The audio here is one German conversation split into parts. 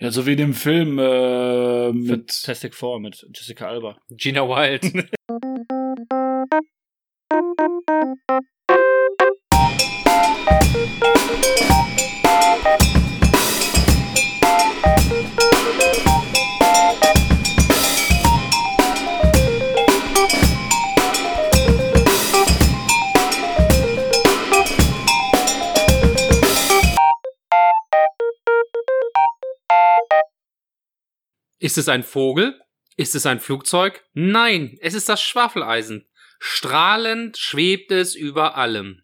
Ja, so wie in dem Film äh, mit Fantastic Four mit Jessica Alba. Gina Wild. Ist es ein Vogel? Ist es ein Flugzeug? Nein, es ist das Schwafeleisen. Strahlend schwebt es über allem.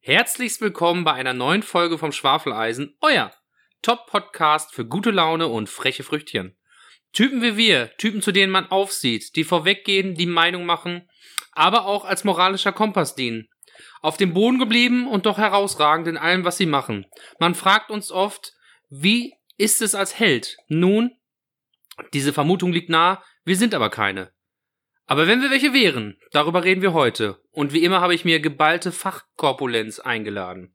Herzlichst willkommen bei einer neuen Folge vom Schwafeleisen, euer Top-Podcast für gute Laune und freche Früchtchen. Typen wie wir, Typen, zu denen man aufsieht, die vorweggehen, die Meinung machen, aber auch als moralischer Kompass dienen. Auf dem Boden geblieben und doch herausragend in allem, was sie machen. Man fragt uns oft, wie ist es als Held? Nun, diese Vermutung liegt nahe, wir sind aber keine. Aber wenn wir welche wären, darüber reden wir heute. Und wie immer habe ich mir geballte Fachkorpulenz eingeladen.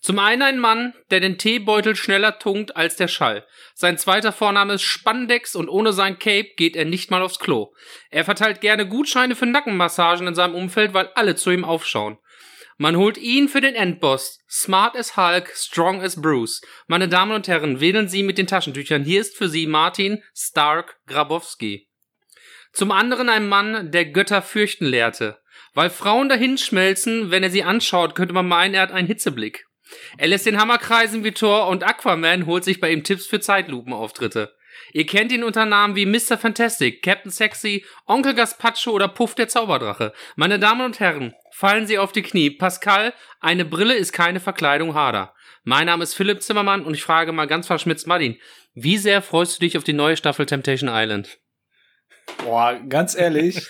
Zum einen ein Mann, der den Teebeutel schneller tunkt als der Schall. Sein zweiter Vorname ist Spandex und ohne sein Cape geht er nicht mal aufs Klo. Er verteilt gerne Gutscheine für Nackenmassagen in seinem Umfeld, weil alle zu ihm aufschauen. Man holt ihn für den Endboss. Smart as Hulk, strong as Bruce. Meine Damen und Herren, wählen Sie mit den Taschentüchern. Hier ist für Sie Martin Stark Grabowski. Zum anderen ein Mann, der Götter fürchten lehrte. Weil Frauen dahin schmelzen, wenn er sie anschaut, könnte man meinen, er hat einen Hitzeblick. Er lässt den Hammer kreisen wie Thor und Aquaman holt sich bei ihm Tipps für Zeitlupenauftritte. Ihr kennt ihn unter Namen wie Mr. Fantastic, Captain Sexy, Onkel Gaspacho oder Puff der Zauberdrache. Meine Damen und Herren, fallen Sie auf die Knie. Pascal, eine Brille ist keine Verkleidung Hader. Mein Name ist Philipp Zimmermann und ich frage mal ganz verschmitzt Martin, wie sehr freust du dich auf die neue Staffel Temptation Island? Boah, ganz ehrlich,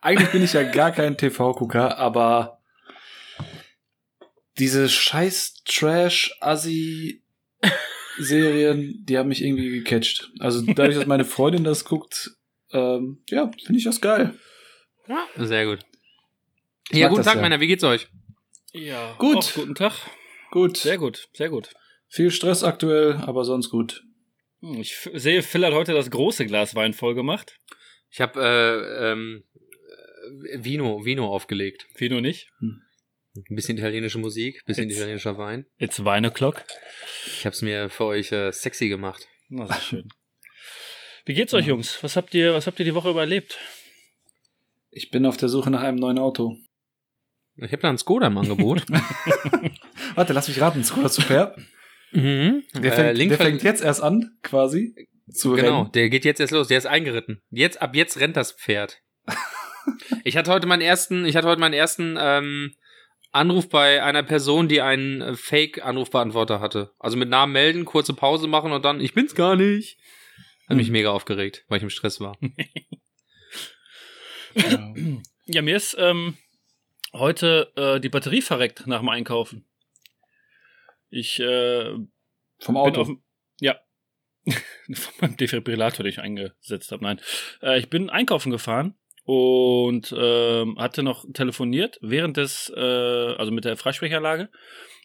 eigentlich bin ich ja gar kein TV-Gucker, aber diese scheiß Trash-Assi-Serien, die haben mich irgendwie gecatcht. Also dadurch, dass meine Freundin das guckt, ähm, ja, finde ich das geil. Ja, sehr gut. Ich ja, guten Tag, ja. Männer, wie geht's euch? Ja. Gut. Auch guten Tag. Gut. Sehr gut, sehr gut. Viel Stress aktuell, aber sonst gut. Hm, Ich sehe, Phil hat heute das große Glas Wein voll gemacht. Ich habe äh, ähm, äh, Vino, Vino aufgelegt. Vino nicht. Ein bisschen italienische Musik, bisschen Jetzt- italienischer Wein. It's Wine O'Clock. Ich habe es mir für euch äh, sexy gemacht. Na, sehr schön. Wie geht's euch, Jungs? Was habt ihr, was habt ihr die Woche überlebt? Ich bin auf der Suche nach einem neuen Auto. Ich habe da einen Skoda im Angebot. Warte, lass mich raten. Skoda Superb. mhm. Der, fängt, äh, Link der fängt jetzt erst an, quasi. Zu Genau, rennen. der geht jetzt erst los. Der ist eingeritten. Jetzt, ab jetzt rennt das Pferd. ich hatte heute meinen ersten, ich hatte heute meinen ersten ähm, Anruf bei einer Person, die einen äh, Fake-Anrufbeantworter hatte. Also mit Namen melden, kurze Pause machen und dann, ich bin's gar nicht. Hat mich Hm. mega aufgeregt, weil ich im Stress war. Ja. Ja, mir ist ähm, heute äh, die Batterie verreckt nach dem Einkaufen. Ich äh, Vom Auto. auf ja von meinem Defibrillator, den ich eingesetzt habe. Nein, äh, ich bin einkaufen gefahren und ähm, hatte noch telefoniert während des, äh, also mit der Freisprechanlage.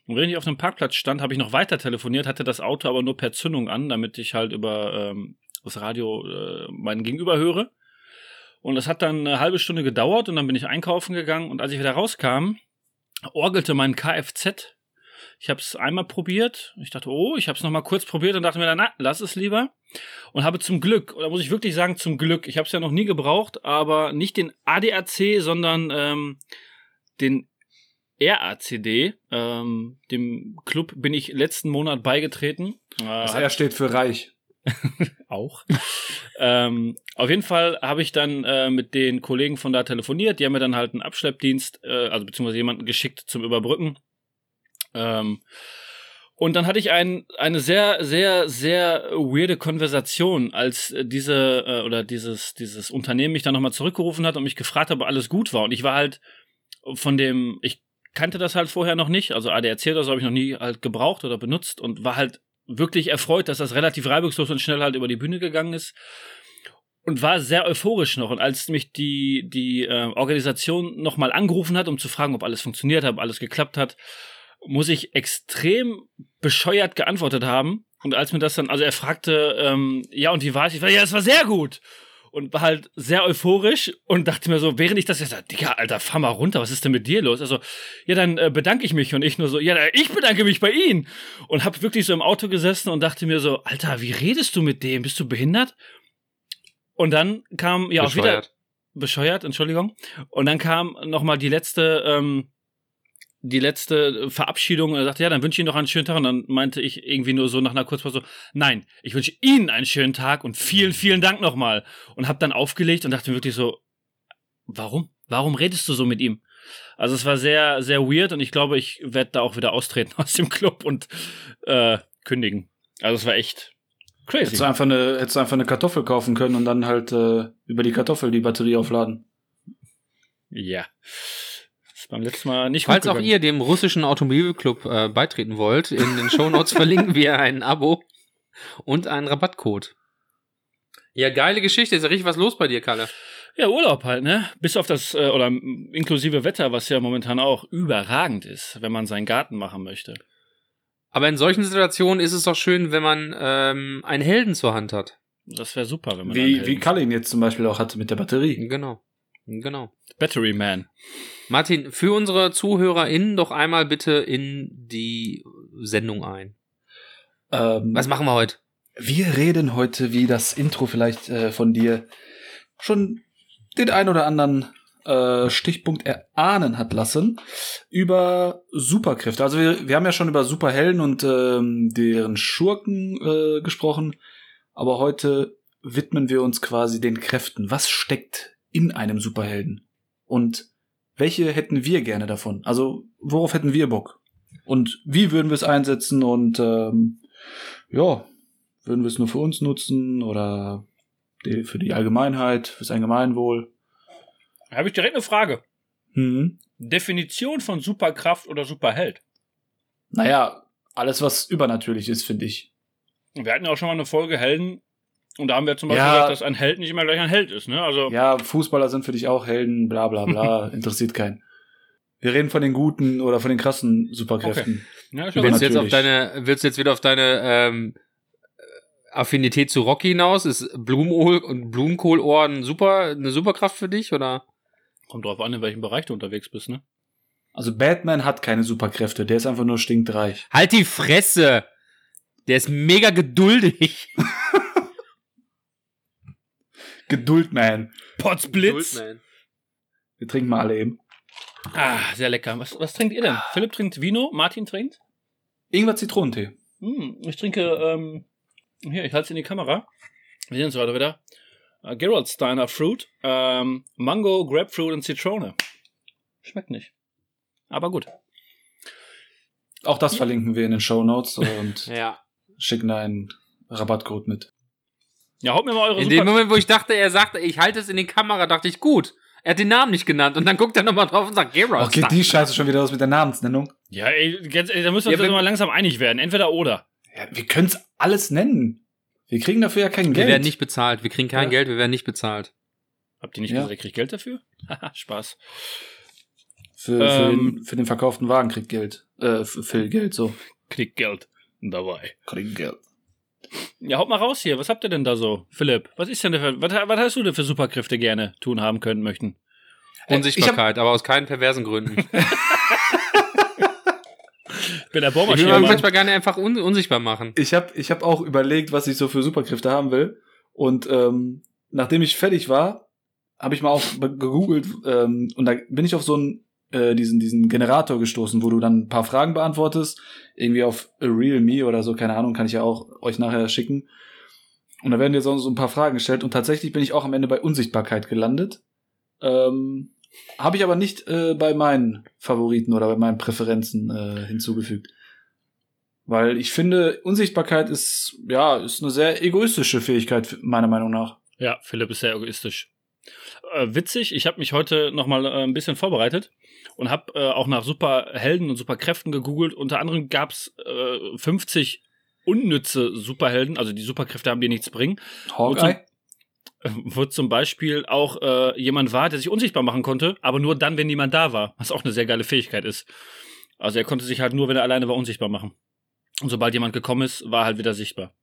Und während ich auf dem Parkplatz stand, habe ich noch weiter telefoniert, hatte das Auto aber nur per Zündung an, damit ich halt über ähm, das Radio äh, meinen Gegenüber höre. Und das hat dann eine halbe Stunde gedauert und dann bin ich einkaufen gegangen und als ich wieder rauskam, orgelte mein Kfz. Ich habe es einmal probiert. Ich dachte, oh, ich habe es noch mal kurz probiert und dachte mir dann, na, lass es lieber. Und habe zum Glück, oder muss ich wirklich sagen, zum Glück, ich habe es ja noch nie gebraucht, aber nicht den ADAC, sondern ähm, den RACD. Ähm, dem Club bin ich letzten Monat beigetreten. Äh, Das R steht für reich. auch. ähm, auf jeden Fall habe ich dann äh, mit den Kollegen von da telefoniert. Die haben mir dann halt einen Abschleppdienst, äh, also beziehungsweise jemanden geschickt zum Überbrücken. Ähm, und dann hatte ich ein, eine sehr, sehr, sehr weirde Konversation, als äh, diese äh, oder dieses, dieses Unternehmen mich dann nochmal zurückgerufen hat und mich gefragt hat, ob alles gut war. Und ich war halt von dem, ich kannte das halt vorher noch nicht, also ADAC oder so habe ich noch nie halt gebraucht oder benutzt und war halt wirklich erfreut, dass das relativ reibungslos und schnell halt über die Bühne gegangen ist und war sehr euphorisch noch. Und als mich die, die äh, Organisation nochmal angerufen hat, um zu fragen, ob alles funktioniert hat, ob alles geklappt hat, muss ich extrem bescheuert geantwortet haben Und als mir das dann, also er fragte, ähm, ja, und wie war es? Ich war, ja, es war sehr gut. Und war halt sehr euphorisch und dachte mir so, während ich das jetzt sag, Digga, Alter, fahr mal runter, was ist denn mit dir los? Also, ja, dann äh, bedanke ich mich und ich nur so, ja, ich bedanke mich bei Ihnen. Und hab wirklich so im Auto gesessen und dachte mir so, Alter, wie redest du mit dem? Bist du behindert? Und dann kam, ja, auch wieder, Bescheuert. bescheuert, Entschuldigung. Und dann kam noch mal die letzte, ähm, die letzte Verabschiedung und er sagte, ja, dann wünsche ich Ihnen noch einen schönen Tag. Und dann meinte ich irgendwie nur so nach einer Kurzpause so, nein, ich wünsche Ihnen einen schönen Tag und vielen, vielen Dank nochmal. Und habe dann aufgelegt und dachte mir wirklich so, warum? Warum redest du so mit ihm? Also es war sehr, sehr weird und ich glaube, ich werde da auch wieder austreten aus dem Club und äh, kündigen. Also es war echt crazy. Hättest du, einfach eine, hättest du einfach eine Kartoffel kaufen können und dann halt äh, über die Kartoffel die Batterie aufladen. Ja. Ist beim letzten Mal nicht Falls gut auch ihr dem russischen Automobilclub äh, beitreten wollt, in den Shownotes verlinken wir ein Abo und einen Rabattcode. Ja, geile Geschichte. Ist ja richtig was los bei dir, Kalle. Ja, Urlaub halt, ne? Bis auf das, äh, oder inklusive Wetter, was ja momentan auch überragend ist, wenn man seinen Garten machen möchte. Aber in solchen Situationen ist es doch schön, wenn man ähm, einen Helden zur Hand hat. Das wäre super, wenn man Wie, einen wie Helden- Kalle ihn jetzt zum Beispiel auch hatte mit der Batterie. Genau. Genau. Battery Man. Martin, für unsere ZuhörerInnen doch einmal bitte in die Sendung ein. Ähm, Was machen wir heute? Wir reden heute, wie das Intro vielleicht äh, von dir schon den ein oder anderen äh, Stichpunkt erahnen hat lassen, über Superkräfte. Also wir, wir haben ja schon über Superhelden und ähm, deren Schurken äh, gesprochen, aber heute widmen wir uns quasi den Kräften. Was steckt in einem Superhelden? Und welche hätten wir gerne davon? Also worauf hätten wir Bock? Und wie würden wir es einsetzen? Und ähm, ja, würden wir es nur für uns nutzen oder die, für die Allgemeinheit, fürs Allgemeinwohl? Da habe ich direkt eine Frage. Hm. Definition von Superkraft oder Superheld. Naja, alles, was übernatürlich ist, finde ich. Wir hatten ja auch schon mal eine Folge Helden und da haben wir zum Beispiel Ja. gesagt, dass ein Held nicht immer gleich ein Held ist, ne? Also, Ja, Fußballer sind für dich auch Helden, bla bla bla, interessiert keinen. Wir reden von den guten oder von den krassen Superkräften. ja, ist ja Willst du jetzt auf deine, willst du jetzt wieder auf deine ähm, Affinität zu Rocky hinaus? Ist Blumenkohl und Blumenkohlohr ein super, eine Superkraft für dich oder? kommt drauf an, in welchem Bereich du unterwegs bist, ne? Also Batman hat keine Superkräfte, der ist einfach nur stinkreich. Halt die Fresse! Der ist mega geduldig. Geduldman. Potzblitz. Geduldman. Wir trinken mal alle eben. Ah, sehr lecker. Was, was trinkt ihr denn? Philipp trinkt Vino, Martin trinkt? Ingwer Zitronentee. Hm, ich trinke, ähm, hier, ich halte es in die Kamera. Wir sehen uns gerade wieder. Äh, Gerald Steiner Fruit, ähm, Mango, Grapefruit und Zitrone. Schmeckt nicht. Aber gut. Auch das verlinken wir in den Show Notes und Ja. schicken da einen Rabattcode mit. Ja, haut mir mal eure In dem Moment, wo ich dachte, er sagte, ich halte es in die Kamera, dachte ich, gut. Er hat den Namen nicht genannt und dann guckt er nochmal drauf und sagt, Geralt. Geht die Scheiße schon wieder aus mit der Namensnennung? Ja, ey, ganz, ey, da müssen wir Ja, uns jetzt wenn- mal langsam einig werden. Entweder oder. Ja, wir können es alles nennen. Wir kriegen dafür ja kein Wir Geld. werden nicht bezahlt. Wir kriegen kein Ja. Geld, wir werden nicht bezahlt. Habt ihr nicht Ja. gesagt, ihr kriegt Geld dafür? Haha, Spaß. für, für, Ähm. den, für den verkauften Wagen kriegt Geld. Äh, für Geld, so. Kriegt Geld dabei. Kriegt Geld. Ja, haut mal raus hier. Was habt ihr denn da so? Philipp, was ist denn da für, was, was hast du denn für Superkräfte gerne tun haben können möchten? Äh, Unsichtbarkeit, aber aus keinen perversen Gründen. Ich bin der Ich will Bohrmaschine. mich Mann. manchmal gerne einfach un unsichtbar machen. Ich habe ich hab auch überlegt, was ich so für Superkräfte haben will. Und ähm, nachdem ich fertig war, habe ich mal auch gegoogelt ähm, und da bin ich auf so einen äh, diesen diesen Generator gestoßen, wo du dann ein paar Fragen beantwortest, irgendwie auf A Real Me oder so, keine Ahnung, kann ich ja auch euch nachher schicken. Und da werden dir so, so ein paar Fragen gestellt und tatsächlich bin ich auch am Ende bei Unsichtbarkeit gelandet. Ähm, habe ich aber nicht äh, bei meinen Favoriten oder bei meinen Präferenzen äh, hinzugefügt. Weil ich finde, Unsichtbarkeit ist, ja, ist eine sehr egoistische Fähigkeit, meiner Meinung nach. Ja, Philipp ist sehr egoistisch. Äh, witzig, ich habe mich heute noch mal äh, ein bisschen vorbereitet und habe äh, auch nach Superhelden und Superkräften gegoogelt. Unter anderem gab's äh, 50 unnütze Superhelden, also die Superkräfte haben, die nichts bringen. Hawkeye? Wo zum Beispiel auch äh, jemand war, der sich unsichtbar machen konnte, aber nur dann, wenn niemand da war, was auch eine sehr geile Fähigkeit ist. Also er konnte sich halt nur, wenn er alleine war, unsichtbar machen. Und sobald jemand gekommen ist, war er halt wieder sichtbar.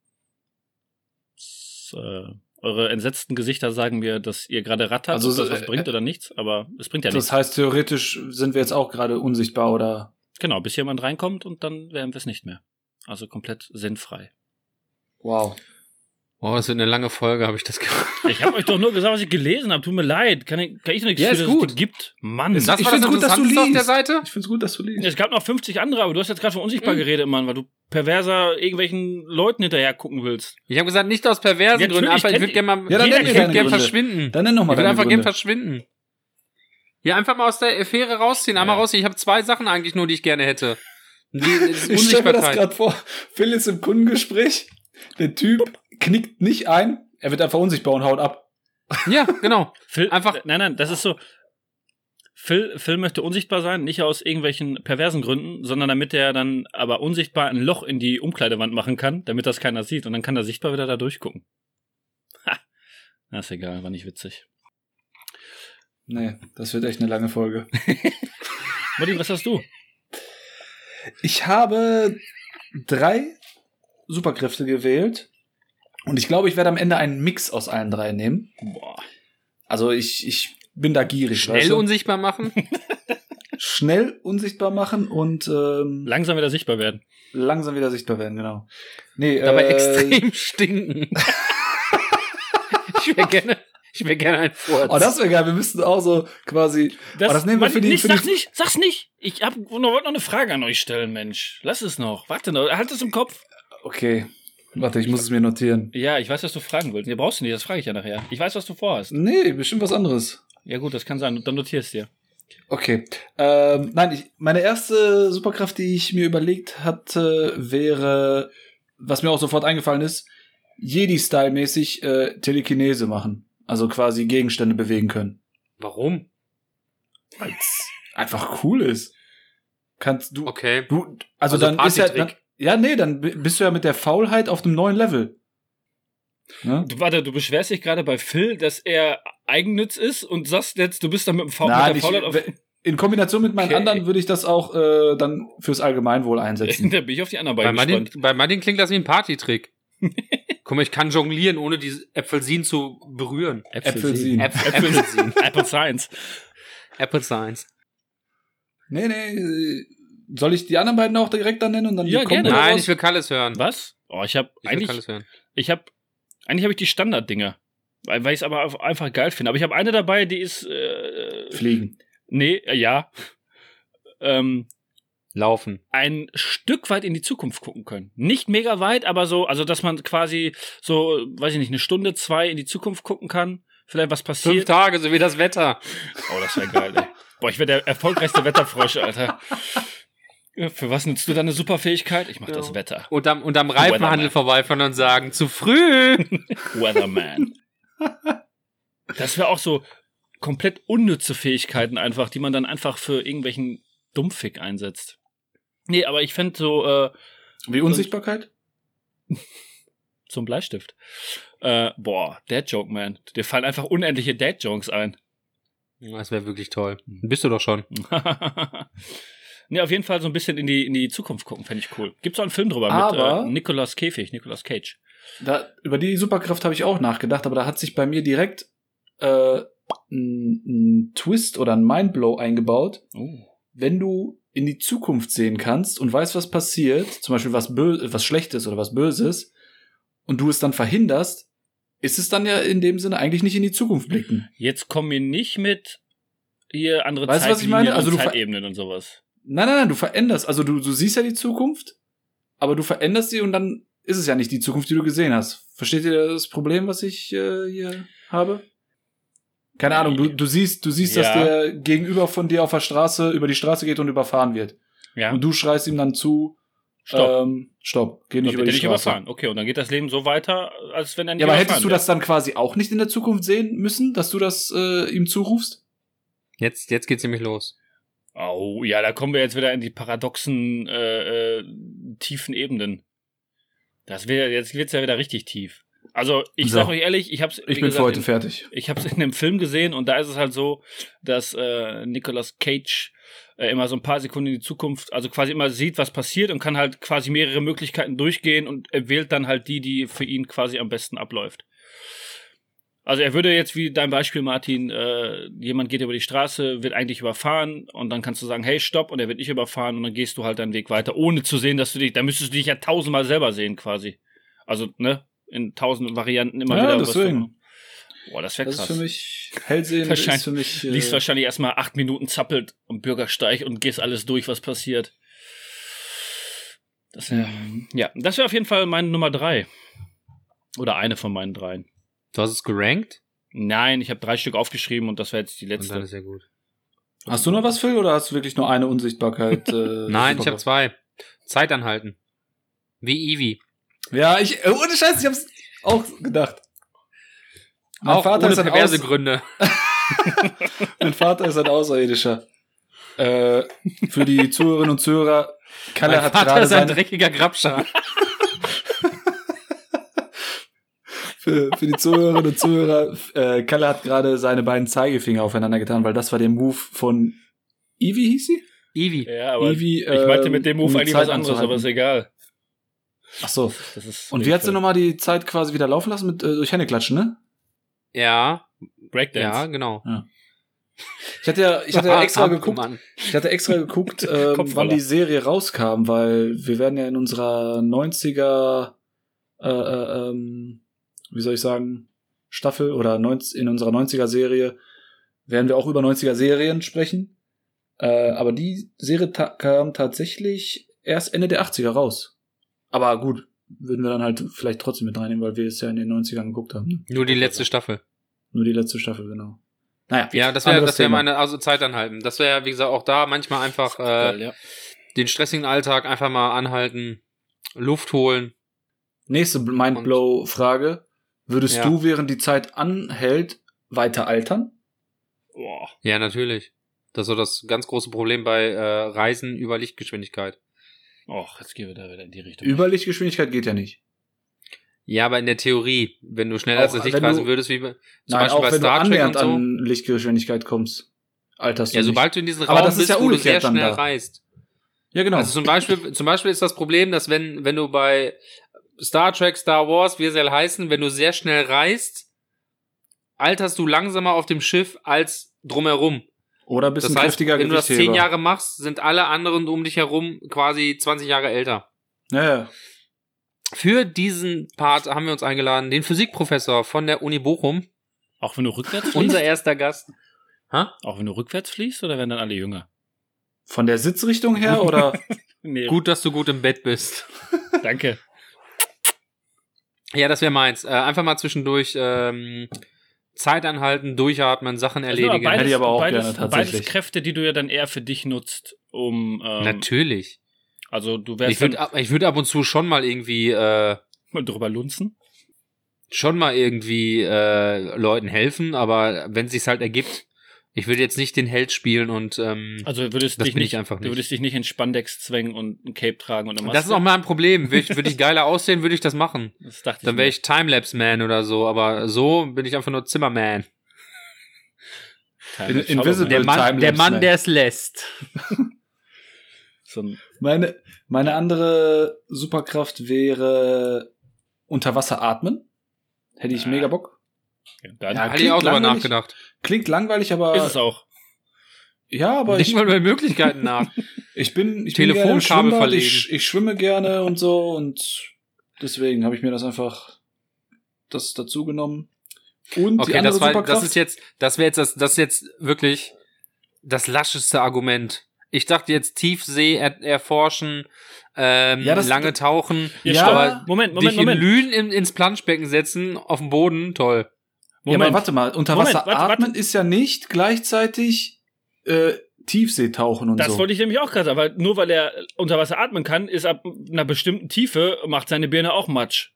Das, äh, eure entsetzten Gesichter sagen mir, dass ihr gerade rattert, Also, ob das was äh, bringt oder nichts, aber es bringt ja Das nichts. heißt, theoretisch sind wir jetzt auch gerade unsichtbar oder. Genau, bis jemand reinkommt und dann wären wir es nicht mehr. Also komplett sinnfrei. Wow. Oh, es wird eine lange Folge, habe ich das gehört. Ich habe euch doch nur gesagt, was ich gelesen habe. Tut mir leid. Kann ich, kann ich nichts Ja, für, ist dass gut. es die gibt? Mann. Es- Das Ich das find's gut, dass du Interessanteste auf der liest. Seite? Ich find's gut, dass du liest. Es gab noch 50 andere, aber du hast jetzt gerade von unsichtbar Mhm. geredet, Mann, weil du perverser irgendwelchen Leuten hinterher gucken willst. Ich habe gesagt, nicht aus perversen Ja, Gründen, natürlich, einfach, ich würde gerne mal, Ja, dann gerne Gründe. verschwinden. Dann nenn noch mal Ich würde einfach gerne verschwinden. Ja, einfach mal aus der Affäre rausziehen, einmal Ja. rausziehen. Ich habe zwei Sachen eigentlich nur, die ich gerne hätte. Die, Ich stelle mir das gerade vor. Phil ist im Kundengespräch. Der Typ knickt nicht ein. Er wird einfach unsichtbar und haut ab. Ja, genau. Phil, Einfach- Nein, nein, das ist so. Phil, Phil möchte unsichtbar sein, nicht aus irgendwelchen perversen Gründen, sondern damit er dann aber unsichtbar ein Loch in die Umkleidewand machen kann, damit das keiner sieht. Und dann kann er sichtbar wieder da durchgucken. Ha. Na, ist egal, war nicht witzig. Nee, das wird echt eine lange Folge. Mutti, was hast du? Ich habe drei Superkräfte gewählt. Und ich glaube, ich werde am Ende einen Mix aus allen drei nehmen. Boah. Also ich, ich bin da gierig. Schnell weißt du? unsichtbar machen. Schnell unsichtbar machen und ähm, Langsam wieder sichtbar werden. langsam wieder sichtbar werden, genau. Nee, Dabei äh, extrem stinken. ich wäre gerne, ich wäre gerne ein Furz. Oh, das wäre geil. Wir müssten auch so quasi. Das, oh, das nehmen wir für die. nicht, für die sag's nicht, sag's nicht. Ich hab, wollte noch eine Frage an euch stellen, Mensch. Lass es noch. Warte noch. Halt es im Kopf. Okay. Warte, ich muss es mir notieren. Ja, ich weiß, was du fragen willst. Nee, brauchst du nicht, das frage ich ja nachher. Ich weiß, was du vorhast. Nee, bestimmt was anderes. Ja, gut, das kann sein. Dann notierst dir. Okay. Ähm, nein, ich, meine erste Superkraft, die ich mir überlegt hatte, wäre, was mir auch sofort eingefallen ist, Jedi-Style-mäßig äh, Telekinese machen. Also quasi Gegenstände bewegen können. Warum? Weil es einfach cool ist. Kannst du. Okay. Du, also, Also dann ist ja. Dann, ja, nee, dann bi- bist du ja mit der Faulheit auf einem neuen Level. Ne? Du, warte, du beschwerst dich gerade bei Phil, dass er Eigennütz ist und sagst jetzt, du bist dann mit dem Faul Nein, mit der Faulheit auf. in Kombination mit meinen Okay. anderen würde ich das auch äh, dann fürs Allgemeinwohl einsetzen. da bin ich auf die anderen Bei beiden Martin, gespannt. bei Martin klingt das wie ein Partytrick. Guck mal, ich kann jonglieren, ohne die Äpfelsin zu berühren. Äpfelsin. Äpf Äpfelsin. Apple Science. Apple Science. Nee, nee. Äh, Soll ich die anderen beiden auch direkt dann nennen und dann Ja, die gerne. Nein, daraus? ich will Kalles hören. Was? Oh, ich habe eigentlich, ich habe, eigentlich habe ich die Standarddinger. Weil, weil ich es aber auf- einfach geil finde. Aber ich habe eine dabei, die ist, äh, Fliegen. nee, äh, ja, ähm, Laufen. ein Stück weit in die Zukunft gucken können. Nicht mega weit, aber so, also dass man quasi so, weiß ich nicht, eine Stunde, zwei in die Zukunft gucken kann. Vielleicht was Fünf passiert. Tage, so wie das Wetter. Oh, das wäre geil, ey. Boah, ich wäre der erfolgreichste Wetterfrosch, Alter. Ja, Für was nutzt du deine Superfähigkeit? Ich mach Ja. das Wetter. Und am, und am Reifenhandel Weatherman. vorbeifahren und sagen, zu früh. Weatherman. Das wäre auch so komplett unnütze Fähigkeiten einfach, die man dann einfach für irgendwelchen Dummfick einsetzt. Nee, aber ich fände so, äh, Wie Unsichtbarkeit? zum Bleistift. Äh, boah, Dad Joke, man. Dir fallen einfach unendliche Dad Jokes ein. Das wäre wirklich toll. Bist du doch schon. nee, auf jeden Fall so ein bisschen in die, in die Zukunft gucken, fände ich cool. Gibt's auch einen Film drüber Aber- mit äh, Nicolas Käfig, Nicolas Cage. Da, über die Superkraft habe ich auch nachgedacht, aber da hat sich bei mir direkt äh, ein, ein Twist oder ein Mindblow eingebaut. Oh. Wenn du in die Zukunft sehen kannst und weißt, was passiert, zum Beispiel was, Bö was Schlechtes oder was Böses, und du es dann verhinderst, ist es dann ja in dem Sinne eigentlich nicht in die Zukunft blicken. Jetzt kommen wir nicht mit hier andere Weißt du, was ich Zeitlinien meine? Also Zeitebenen und sowas. Nein, nein, nein, du veränderst. Also du, du siehst ja die Zukunft, aber du veränderst sie und dann ist es ja nicht die Zukunft, die du gesehen hast. Versteht ihr das Problem, was ich äh, hier habe? Keine Ahnung, du, du siehst, du siehst, dass Ja. der gegenüber von dir auf der Straße über die Straße geht und überfahren wird. Ja, Und du schreist ihm dann zu, stopp. ähm, stopp, geh nicht über die nicht Straße. überfahren. Okay, und dann geht das Leben so weiter, als wenn er nicht Ja, aber hättest du wird. das dann quasi auch nicht in der Zukunft sehen müssen, dass du das äh, ihm zurufst? Jetzt, jetzt geht's nämlich los. Oh, ja, da kommen wir jetzt wieder in die paradoxen, äh, äh, tiefen Ebenen. Das wäre, jetzt wird's ja wieder richtig tief. Also, ich So. sag euch ehrlich, ich hab's, Ich bin gesagt, für heute in, fertig. Ich habe es in einem Film gesehen und da ist es halt so, dass äh, Nicolas Cage äh, immer so ein paar Sekunden in die Zukunft, also quasi immer sieht, was passiert und kann halt quasi mehrere Möglichkeiten durchgehen und wählt dann halt die, die für ihn quasi am besten abläuft. Also er würde jetzt wie dein Beispiel, Martin, äh, jemand geht über die Straße, wird eigentlich überfahren und dann kannst du sagen, hey, stopp, und er wird nicht überfahren und dann gehst du halt deinen Weg weiter, ohne zu sehen, dass du dich, da müsstest du dich ja tausendmal selber sehen quasi. Also, ne, in tausend Varianten immer Ja, wieder. deswegen. Boah, das wäre Das krass. ist für mich Hellsehen Wahrscheinlich ist für mich. Äh, Liest wahrscheinlich erstmal acht Minuten zappelt am Bürgersteig und gehst alles durch, was passiert. Das wär, ja, das wäre auf jeden Fall meine Nummer drei. Oder eine von meinen dreien. Du hast es gerankt? Nein, ich habe drei Stück aufgeschrieben und das wäre jetzt die Und dann letzte. ist ja gut. Hast du noch was, Phil, oder hast du wirklich nur eine Unsichtbarkeit? Äh, Nein, ich habe zwei. Zeit anhalten. Wie Eevee. Ja, ich, äh, ohne Scheiß, ich hab's auch gedacht. Mein Auch Vater, ohne ist ein perverse Aus, Gründe. mein Vater ist ein Außerirdischer. Äh, für die Zuhörerinnen und Zuhörer, Kalle mein hat Vater gerade ist ein dreckiger Grabscher. Für, für die Zuhörerinnen und Zuhörer, äh, Kalle hat gerade seine beiden Zeigefinger aufeinander getan, weil das war der Move von Ivy, hieß sie? Eevee. Ja, aber Ivy, ich meinte ähm, mit dem Move um eigentlich Zeit was anderes, aber ist egal. Ach so. Das ist Und wie hat sie nochmal die Zeit quasi wieder laufen lassen? Mit, äh, durch Hände klatschen, ne? Ja, ja, Breakdance. genau. Ich hatte ja, ich hatte ja extra geguckt, Mann. ich hatte extra geguckt, ähm, wann die Serie rauskam, weil wir werden ja in unserer 90er, äh, äh, ähm, wie soll ich sagen, Staffel oder 90, in unserer 90er Serie werden wir auch über 90er Serien sprechen. Äh, aber die Serie ta kam tatsächlich erst Ende der 80er raus. Aber gut, würden wir dann halt vielleicht trotzdem mit reinnehmen, weil wir es ja in den 90ern geguckt haben. Ne? Nur die letzte Staffel. Nur die letzte Staffel, genau. Naja, Ja, das wäre das wär Thema. meine, also Zeit anhalten. Das wäre, wie gesagt, auch da manchmal einfach äh, Geil, ja. den stressigen Alltag einfach mal anhalten, Luft holen. Nächste Mindblow-Frage. Würdest Ja. du, während die Zeit anhält, weiter altern? Boah. Ja, natürlich. Das ist so das ganz große Problem bei äh, Reisen über Lichtgeschwindigkeit. Och, jetzt gehen wir da wieder in die Richtung. Überlichtgeschwindigkeit geht ja nicht. Ja, aber in der Theorie, wenn du schneller als das Licht reisen du- würdest, wie bei- zum Nein, Beispiel auch bei wenn du Star Trek und so. an Lichtgeschwindigkeit kommst, alterst du Ja, nicht. sobald du in diesen Aber Raum das ist bist, ja wo du sehr schnell da. reist. Ja, genau. Also zum Beispiel, zum Beispiel ist das Problem, dass wenn, wenn du bei Star Trek, Star Wars, wie es soll heißen, wenn du sehr schnell reist, alterst du langsamer auf dem Schiff als drumherum. Oder ein bisschen Das heißt, kräftiger wenn du das zehn Jahre machst, sind alle anderen um dich herum quasi 20 Jahre älter. Ja, ja. Für diesen Part haben wir uns eingeladen, den Physikprofessor von der Uni Bochum, Auch wenn du rückwärts fließt? unser erster Gast. Ha? Auch wenn du rückwärts fließt oder werden dann alle jünger? Von der Sitzrichtung her oder? Nee, Gut, dass du gut im Bett bist. danke. Ja, das wäre meins. Äh, einfach mal zwischendurch ähm, Zeit anhalten, durchatmen, Sachen sind erledigen. aber Hätte ich aber auch beides, gerne, tatsächlich. Beides Kräfte, die du ja dann eher für dich nutzt, um. Ähm, Natürlich. Also du wärst Ich würde ab, ich würd ab und zu schon mal irgendwie äh, dann drüber lunzen. schon mal irgendwie äh, Leuten helfen, aber wenn es sich halt ergibt, ich würde jetzt nicht den Held spielen und ähm, Also würdest Das dich bin nicht, ich einfach Du nicht. würdest dich nicht in Spandex zwängen und ein Cape tragen und eine Maske. das ist auch mein Problem. Würde ich, würd ich geiler aussehen, würde ich das machen. Das dachte Dann ich wäre ich Timelapse-Man oder so, aber so bin ich einfach nur Zimmerman. In- Invisible Der Mann, der Mann, Man. der es lässt. So ein, Meine, meine andere Superkraft wäre unter Wasser atmen. Hätte ich Ja. mega Bock. Ja, dann Ja, Hatte ich auch drüber nachgedacht. Klingt langweilig, aber ist es auch. ja, aber Denk ich, mal über Möglichkeiten nach. ich bin ich bin gerne im Telefonkabel verlegen. ich, ich schwimme gerne und so und deswegen habe ich mir das einfach das dazu genommen. Und die Okay, andere das war, Superkraft. das ist jetzt, das wäre jetzt, das, das ist jetzt wirklich das lascheste Argument. Ich dachte jetzt Tiefsee er, erforschen, ähm, Ja, das- lange tauchen, Ja, aber Moment, Moment, dich in Moment. Lünen in, ins Planschbecken setzen, auf dem Boden, toll. Ja, Moment. aber warte mal, unter Moment, Wasser warte, atmen warte. ist ja nicht gleichzeitig äh, Tiefseetauchen und Das so. wollte ich nämlich auch gerade, aber nur weil er unter Wasser atmen kann, ist ab einer bestimmten Tiefe, macht seine Birne auch Matsch.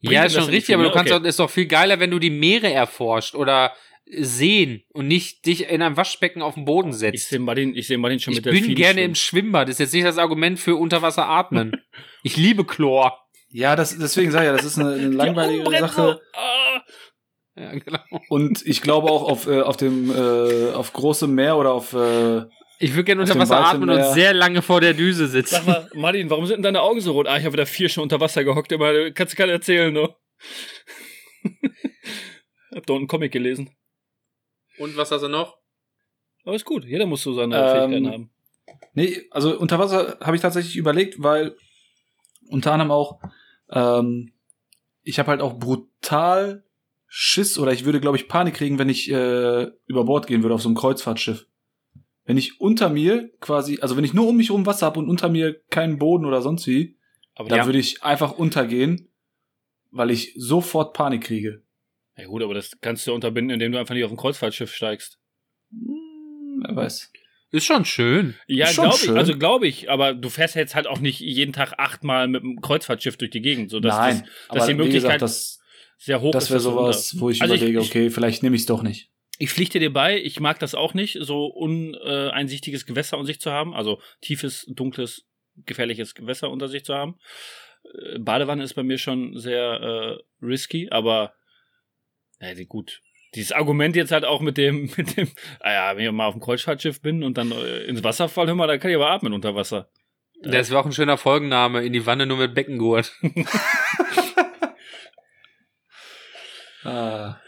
Ja, ist das schon richtig, aber du ne? kannst Okay. doch, ist doch viel geiler, wenn du die Meere erforscht oder sehen und nicht dich in einem Waschbecken auf den Boden Ich setzt. sehe Martin, ich sehe Martin schon Ich mit der bin Delfine gerne im schwimmen. Schwimmbad. Das ist jetzt nicht das Argument für Unterwasser atmen. ich liebe Chlor. ja, das, deswegen sage ich ja, das ist eine, eine langweilige Sache. Ja, genau. Und ich glaube auch auf, äh, auf dem, äh, auf großem Meer oder auf, äh, Ich würde gerne unter Wasser atmen und Meer. sehr lange vor der Düse sitzen. Sag mal, Martin, warum sind denn deine Augen so rot? Ah, ich habe wieder vier schon unter Wasser gehockt. Immer, kannst du keiner erzählen, ne? hab da unten einen Comic gelesen. Und was hast du noch? Aber ist gut. Jeder muss so seine Ähm, Fähigkeiten haben. Nee, also unter Wasser habe ich tatsächlich überlegt, weil unter anderem auch, ähm, ich habe halt auch brutal Schiss oder ich würde, glaube ich, Panik kriegen, wenn ich äh, über Bord gehen würde auf so einem Kreuzfahrtschiff. Wenn ich unter mir quasi, also wenn ich nur um mich rum Wasser habe und unter mir keinen Boden oder sonst wie, Aber dann Ja. würde ich einfach untergehen, weil ich sofort Panik kriege. ja gut, aber das kannst du unterbinden, indem du einfach nicht auf ein Kreuzfahrtschiff steigst. Hm, wer weiß. Ist schon schön. Ja, glaube ich. schön. Also glaube ich. Aber du fährst jetzt halt auch nicht jeden Tag achtmal mit einem Kreuzfahrtschiff durch die Gegend, so dass Nein, das, dass die wie Möglichkeit gesagt, das, sehr hoch das ist. wäre dass du sowas, wo ich Also überlege, ich- okay, vielleicht nehme ich es doch nicht. Ich pflichte dir bei, ich mag das auch nicht, so uneinsichtiges Gewässer unter sich zu haben, also tiefes, dunkles, gefährliches Gewässer unter sich zu haben. Äh, Badewanne ist bei mir schon sehr äh, risky, aber ja, gut. Dieses Argument jetzt halt auch mit dem, mit dem, ah ja, wenn ich mal auf dem Kreuzfahrtschiff bin und dann äh, ins Wasser fall, hör mal, da kann ich aber atmen unter Wasser. Das wäre auch ein schöner Folgenname. In die Wanne nur mit Beckengurt. Ah.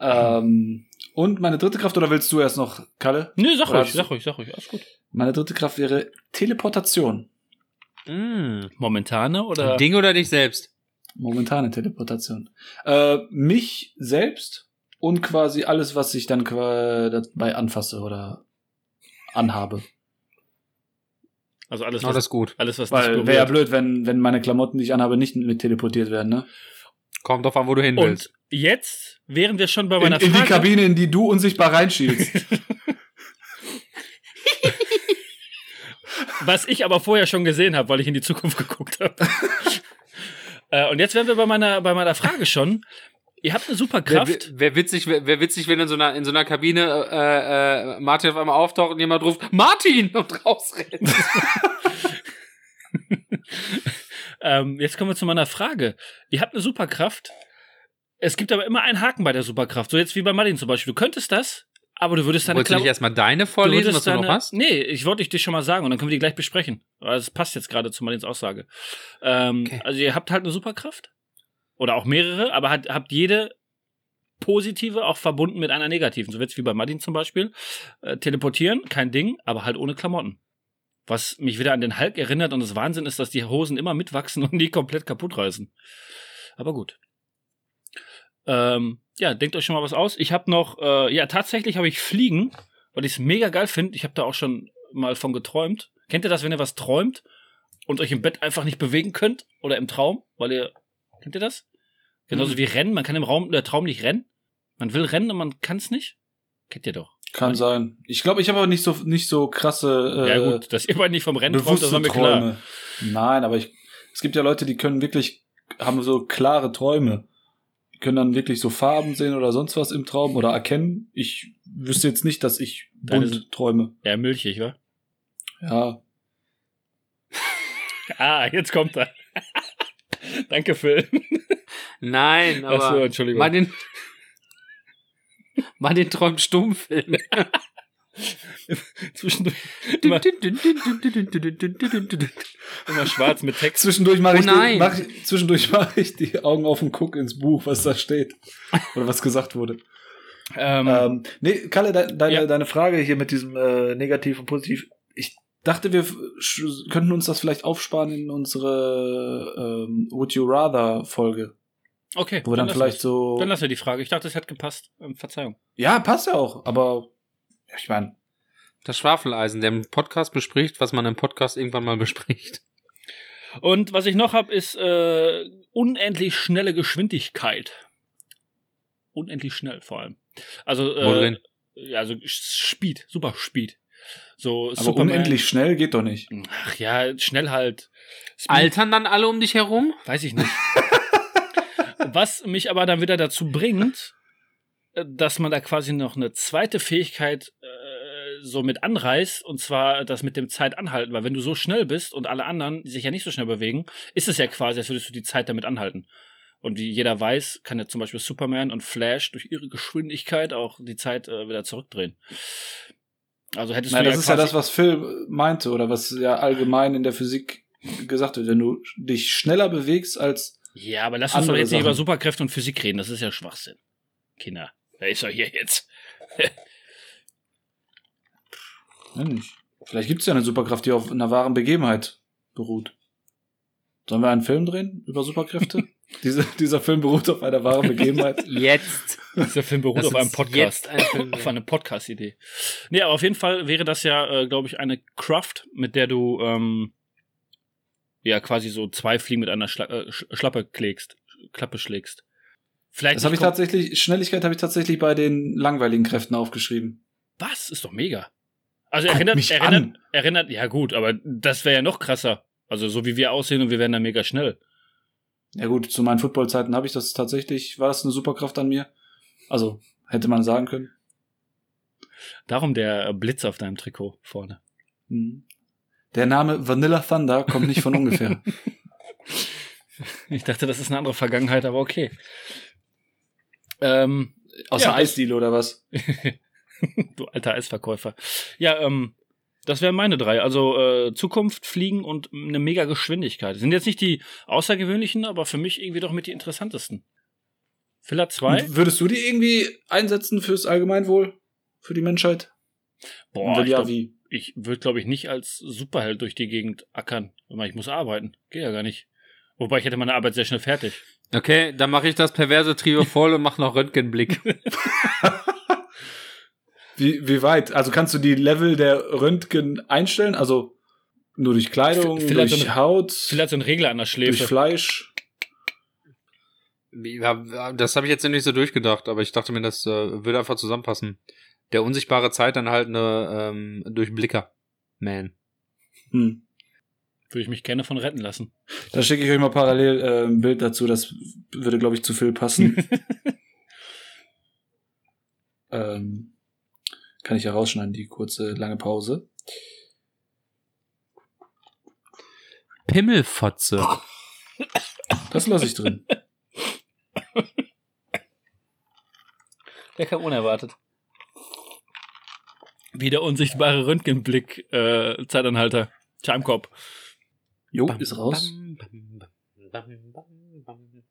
Ähm, und meine dritte Kraft, oder willst du erst noch, Kalle? Nee, sag ruhig, sag ruhig, sag ruhig, alles gut. Meine dritte Kraft wäre Teleportation. Mm. Momentane oder? Ding oder dich selbst? Momentane Teleportation. Äh, mich selbst und quasi alles, was ich dann dabei anfasse oder anhabe. Also alles, Oh, was, ist gut. alles, was Weil wäre ja blöd, wenn, wenn meine Klamotten, die ich anhabe, nicht mit teleportiert werden, ne? Kommt drauf an, wo du hin willst. Jetzt wären wir schon bei In, meiner in die Frage. Kabine, in die du unsichtbar reinschielst. Was ich aber vorher schon gesehen habe, weil ich in die Zukunft geguckt habe. äh, und jetzt wären wir bei meiner, bei meiner Frage schon. Ihr habt eine Wäre Superkraft. wär witzig, wär, wär witzig, wenn in so einer, in so einer Kabine äh, äh, Martin auf einmal auftaucht und jemand ruft, Martin! und rausrennt. Ähm, jetzt kommen wir zu meiner Frage. Ihr habt eine Superkraft. Es gibt aber immer einen Haken bei der Superkraft. So jetzt wie bei Martin zum Beispiel. Du könntest das, aber du würdest deine Wolltest du nicht erstmal deine vorlesen, was du noch hast? Nee, ich wollte ich dir schon mal sagen und dann können wir die gleich besprechen. Weil es passt jetzt gerade zu Martins Aussage. Ähm, Okay. Also ihr habt halt eine Superkraft. Oder auch mehrere, aber hat, habt jede positive auch verbunden mit einer negativen. So wird's wie bei Martin zum Beispiel. Äh, teleportieren, kein Ding, aber halt ohne Klamotten. Was mich wieder an den Hulk erinnert und das Wahnsinn ist, dass die Hosen immer mitwachsen und die komplett kaputt reißen. Aber gut. Ähm, ja, denkt euch schon mal was aus. Ich habe noch, äh, ja, tatsächlich habe ich Fliegen, weil ich es mega geil finde. Ich habe da auch schon mal von geträumt. Kennt ihr das, wenn ihr was träumt und euch im Bett einfach nicht bewegen könnt oder im Traum, weil ihr kennt ihr das? Genauso Mhm. wie Rennen, man kann im Raum der Traum nicht rennen. Man will rennen und man kann es nicht. Kennt ihr doch. Kann sein. Ich glaube, ich habe aber nicht so, nicht so krasse, äh, ja gut, dass ihr beide nicht vom Rennen träumt, das war mir klar. Träume. Nein, aber ich, es gibt ja Leute, die können wirklich, haben so klare Träume. Können dann wirklich so Farben sehen oder sonst was im Traum oder erkennen. Ich wüsste jetzt nicht, dass ich Deine- bunt träume. Ja, milchig, wa? Ja. Ah, jetzt kommt er. Danke, Phil. Nein, aber Achso, Entschuldigung. Martin, Martin träumt Stummfilme. Zwischendurch immer, immer schwarz mit Text. Zwischendurch mache ich, Oh die- mach ich, zwischendurch mache ich die Augen auf und gucke ins Buch, was da steht. Oder was gesagt wurde. Ähm, Ähm, nee, Kalle, de deine, Ja. deine Frage hier mit diesem äh, Negativ und Positiv. Ich dachte, wir könnten uns das vielleicht aufsparen in unsere ähm, Would You Rather Folge. okay. Wo dann lassen vielleicht so. Dann lassen wir die Frage. Ich dachte, es hätte gepasst. Ähm, Verzeihung. Ja, passt ja auch, aber ja, ich meine, Das Schwafeleisen, der im Podcast bespricht, was man im Podcast irgendwann mal bespricht. Und was ich noch habe, ist äh, unendlich schnelle Geschwindigkeit. Unendlich schnell vor allem. Also, äh, ja, also Speed, super Speed. So aber Superman- unendlich schnell geht doch nicht. Ach ja, schnell halt. Speed, Altern dann alle um dich herum? Weiß ich nicht. Was mich aber dann wieder dazu bringt, dass man da quasi noch eine zweite Fähigkeit äh, so mit anreißt, und zwar das mit dem Zeitanhalten, weil wenn du so schnell bist und alle anderen sich ja nicht so schnell bewegen, ist es ja quasi, als würdest du die Zeit damit anhalten. Und wie jeder weiß, kann ja zum Beispiel Superman und Flash durch ihre Geschwindigkeit auch die Zeit äh, wieder zurückdrehen. Also hättest Nein, du das ja ist ja das, was Phil meinte oder was ja allgemein in der Physik gesagt wird. Wenn du dich schneller bewegst als Ja, aber lass uns doch jetzt nicht über. Superkräfte und Physik reden. Das ist ja Schwachsinn. Kinder, wer ist doch hier jetzt? Nicht. Vielleicht gibt es ja eine Superkraft, die auf einer wahren Begebenheit beruht. Sollen wir einen Film drehen über Superkräfte? Diese, dieser Film beruht auf einer wahren Begebenheit. Jetzt. Dieser Film beruht Lass auf einem Podcast. Jetzt ein Film auf eine Podcast-Idee. Nee, aber auf jeden Fall wäre das ja, äh, glaube ich, eine Craft, mit der du ähm, ja quasi so zwei Fliegen mit einer Schla äh, Sch- Schlappe klägst, Klappe schlägst. Vielleicht Das habe ich tatsächlich, Schnelligkeit habe ich tatsächlich bei den langweiligen Kräften aufgeschrieben. Was? Ist doch mega. Also Guck erinnert, mich erinnert, an. erinnert, ja gut, aber das wäre ja noch krasser. Also so wie wir aussehen und wir wären dann mega schnell. Ja gut, zu meinen Footballzeiten habe ich das tatsächlich, war das eine Superkraft an mir? Also, hätte man sagen können. Darum der Blitz auf deinem Trikot vorne. Mhm. Der Name Vanilla Thunder kommt nicht von ungefähr. Ich dachte, das ist eine andere Vergangenheit, aber okay. Ähm, Aus Ja, der Eisdiele oder was? du alter Eisverkäufer. Ja, ähm, das wären meine drei. Also äh, Zukunft, Fliegen und eine mega Geschwindigkeit. Sind jetzt nicht die außergewöhnlichen, aber für mich irgendwie doch mit die interessantesten. Filler 2? Und würdest du die irgendwie einsetzen fürs Allgemeinwohl? Für die Menschheit? Boah, ich, ja, glaub, wie? ich würde, glaube ich, nicht als Superheld durch die Gegend ackern. Ich muss arbeiten. Geht ja gar nicht. Wobei ich hätte meine Arbeit sehr schnell fertig. Okay, dann mache ich das perverse Trio voll und mache noch Röntgenblick. Wie, wie weit? Also kannst du die Level der Röntgen einstellen? Also nur durch Kleidung, vielleicht durch so eine- Haut, Vielleicht so ein Regler an der durch Schläfe. Fleisch? Ja, das habe ich jetzt nicht so durchgedacht, aber ich dachte mir, das äh, würde einfach zusammenpassen. Der unsichtbare Zeit dann halt eine ähm, Durchblicker. Man. Hm. Würde ich mich gerne von retten lassen. Da schicke ich euch mal parallel äh, ein Bild dazu. Das würde, glaube ich, zu viel passen. ähm, kann ich ja rausschneiden, die kurze, lange Pause. Pimmelfotze. Das lasse ich drin. Der kam unerwartet. Wie der unsichtbare Röntgenblick, äh, Zeitanhalter. Timecop. Jo, ist raus. Bam, bam, bam, bam, bam.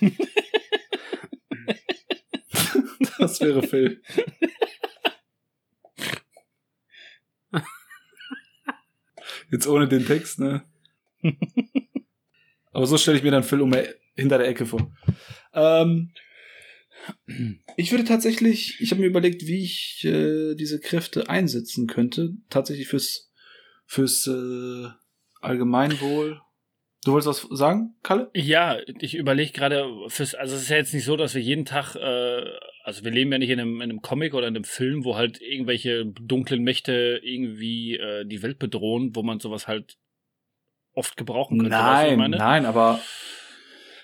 Das wäre Phil. Jetzt ohne den Text, ne? Aber so stelle ich mir dann Phil um hinter der Ecke vor. Ähm, ich würde tatsächlich, ich habe mir überlegt, wie ich äh, diese Kräfte einsetzen könnte. Tatsächlich fürs, fürs äh, Allgemeinwohl. Du wolltest was sagen, Kalle? Ja, ich überlege gerade, fürs, also es ist ja jetzt nicht so, dass wir jeden Tag, äh, also wir leben ja nicht in einem, in einem Comic oder in einem Film, wo halt irgendwelche dunklen Mächte irgendwie äh, die Welt bedrohen, wo man sowas halt oft gebrauchen könnte. Nein, meine? nein, aber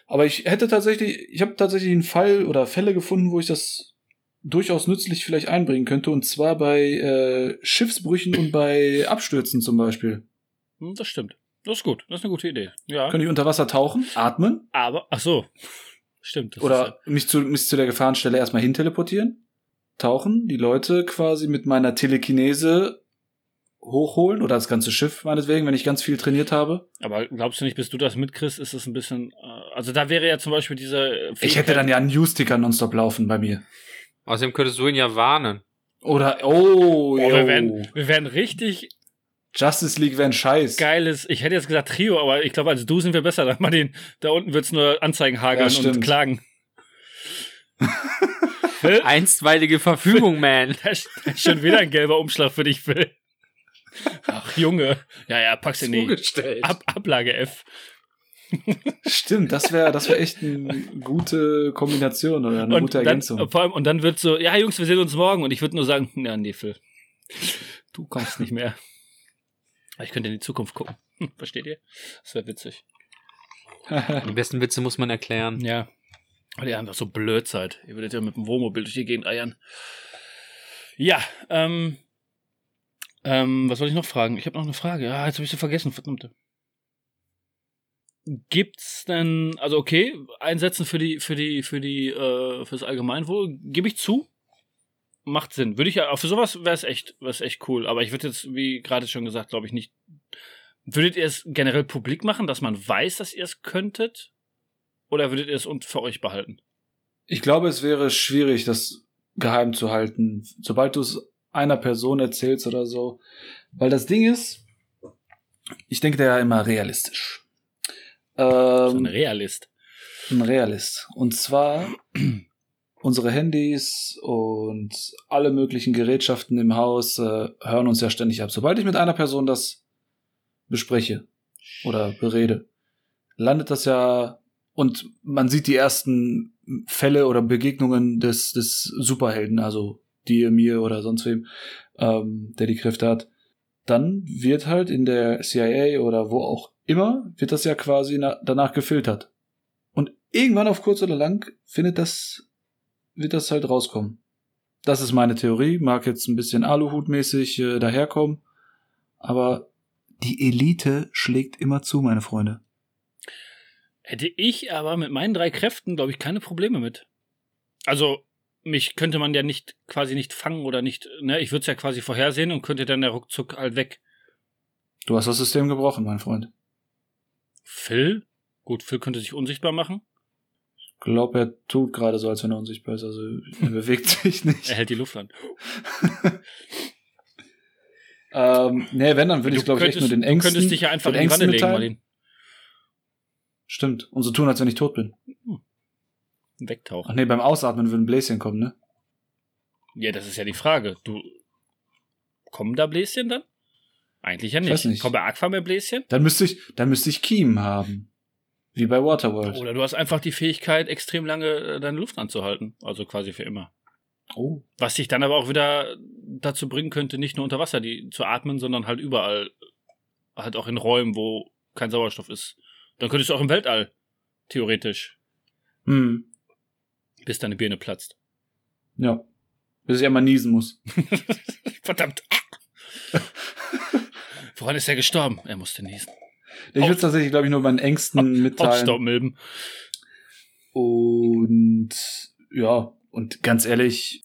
aber ich hätte tatsächlich, ich habe tatsächlich einen Fall oder Fälle gefunden, wo ich das durchaus nützlich vielleicht einbringen könnte, und zwar bei äh, Schiffsbrüchen und bei Abstürzen zum Beispiel. Hm, Das stimmt. Das ist gut. Das ist eine gute Idee. Ja. Könnte ich unter Wasser tauchen, atmen Aber, ach so. Stimmt. Das ist oder mich zu, mich zu der Gefahrenstelle erstmal hin teleportieren, tauchen, die Leute quasi mit meiner Telekinese hochholen oder das ganze Schiff meinetwegen, wenn ich ganz viel trainiert habe. aber glaubst du nicht, bis du das mitkriegst, ist es ein bisschen, äh, also da wäre ja zum Beispiel diese Ich hätte dann ja einen News-Ticker nonstop laufen bei mir. Außerdem könntest du ihn ja warnen. Oder, oh, Oh, wir, werden, wir werden richtig Justice League wäre ein Scheiß. geiles, ich hätte jetzt gesagt Trio, aber ich glaube, als du sind wir besser. Da, mal den, da unten wird's nur Anzeigen hageln Ja, und klagen. Phil, Einstweilige Verfügung, man. da ist schon wieder ein gelber Umschlag für dich, Phil. Ach, Junge. Ja, ja, pack's in die. Ab Ablage F. Stimmt, das wäre das wär echt eine gute Kombination oder eine gute dann, Ergänzung. vor allem, und dann wird so, ja, Jungs, wir sehen uns morgen. Und ich würde nur sagen, ja, nee, Phil. Du kommst nicht mehr. Ich könnte in die Zukunft gucken. Versteht ihr? Das wäre witzig. Die besten Witze muss man erklären. Ja. Weil ihr einfach so blöd seid. Ihr würdet ja mit dem Wohnmobil durch die Gegend eiern. Ja, ähm. Ähm, was wollte ich noch fragen? Ich habe noch eine Frage. Ah, jetzt habe ich sie vergessen, verdammte. Gibt's denn, also okay, Einsätzen für die, für die, für die, äh, fürs Allgemeinwohl, gebe ich zu. Macht Sinn. Würde ich ja, für sowas wäre es echt, wär's echt cool. Aber ich würde jetzt, wie gerade schon gesagt, glaube ich nicht. Würdet ihr es generell publik machen, dass man weiß, dass ihr es könntet? Oder würdet ihr es für euch behalten? Ich glaube, es wäre schwierig, das geheim zu halten, sobald du es einer Person erzählst oder so. Weil das Ding ist, ich denke da ja immer realistisch. Ähm, so ein Realist. Ein Realist. Und zwar unsere Handys und alle möglichen Gerätschaften im Haus äh, hören uns ja ständig ab. Sobald ich mit einer Person das bespreche oder berede, landet das ja und man sieht die ersten Fälle oder Begegnungen des, des Superhelden, also dir, mir oder sonst wem, ähm, der die Kräfte hat, dann wird halt in der CIA oder wo auch immer, wird das ja quasi danach gefiltert. Und irgendwann auf kurz oder lang findet das, wird das halt rauskommen. Das ist meine Theorie, mag jetzt ein bisschen Aluhutmäßig äh, daherkommen, aber die Elite schlägt immer zu, meine Freunde. Hätte ich aber mit meinen drei Kräften, glaube ich, keine Probleme mit. Also, mich könnte man ja nicht quasi nicht fangen oder nicht, ne, ich würde es ja quasi vorhersehen und könnte dann der ruckzuck halt weg. Du hast das System gebrochen, mein Freund. Phil? Gut, Phil könnte sich unsichtbar machen. Glaube, er tut gerade so, als wenn er unsichtbar ist. Also er bewegt sich nicht. Er hält die Luft an. ähm, nee, wenn, dann würde ich, glaube ich, echt nur den Ängsten. Du könntest dich ja einfach in die Wanne legen, Martin. Stimmt. Und so tun, als wenn ich tot bin. Hm. Wegtauchen. Ach nee, beim Ausatmen würden Bläschen kommen, ne? Ja, das ist ja die Frage. Du. Kommen da Bläschen dann? Eigentlich ja nicht. Ich weiß nicht. Kommt bei Aqua mehr Bläschen? Dann müsste ich, dann müsste ich Kiemen haben. Wie bei Waterworld. Oder du hast einfach die Fähigkeit, extrem lange äh, deine Luft anzuhalten. Also quasi für immer. Oh. Was dich dann aber auch wieder dazu bringen könnte, nicht nur unter Wasser die zu atmen, sondern halt überall. Halt auch in Räumen, wo kein Sauerstoff ist. Dann könntest du auch im Weltall. Theoretisch. Hm. Bis deine Birne platzt. Ja. Bis ich einmal niesen muss. Verdammt. Woran ist er gestorben? Er musste niesen. Ich würde tatsächlich, glaube ich, nur meinen Ängsten mitteilen. Hauptstaubmilben. Und ja, und ganz ehrlich,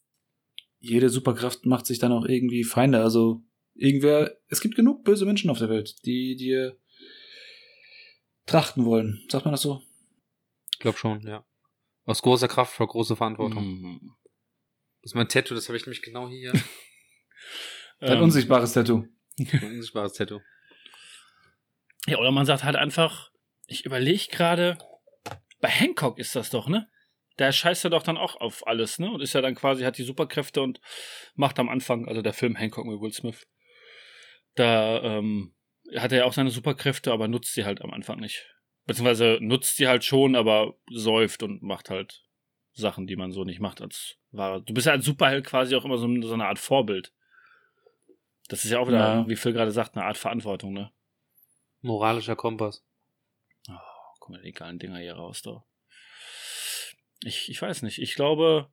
jede Superkraft macht sich dann auch irgendwie Feinde. Also irgendwer, es gibt genug böse Menschen auf der Welt, die dir trachten wollen. Sagt man das so? Ich glaube schon, ja. Aus großer Kraft vor große Verantwortung. Mhm. Das ist mein Tattoo, das habe ich nämlich genau hier. Dein ähm, unsichtbares Tattoo. Ein unsichtbares Tattoo. Ja, oder man sagt halt einfach, ich überlege gerade, bei Hancock ist das doch, ne? Der scheißt ja doch dann auch auf alles, ne? Und ist ja dann quasi, hat die Superkräfte und macht am Anfang, also der Film Hancock mit Will Smith, da ähm, hat er ja auch seine Superkräfte, aber nutzt sie halt am Anfang nicht. Beziehungsweise nutzt sie halt schon, aber säuft und macht halt Sachen, die man so nicht macht als wahre. Du bist ja als Superheld quasi auch immer so, so eine Art Vorbild. Das ist ja auch wieder, ja. wie Phil gerade sagt, eine Art Verantwortung, ne? Moralischer Kompass. Oh, guck mal, die geilen Dinger hier raus, da. Ich, ich weiß nicht. Ich glaube,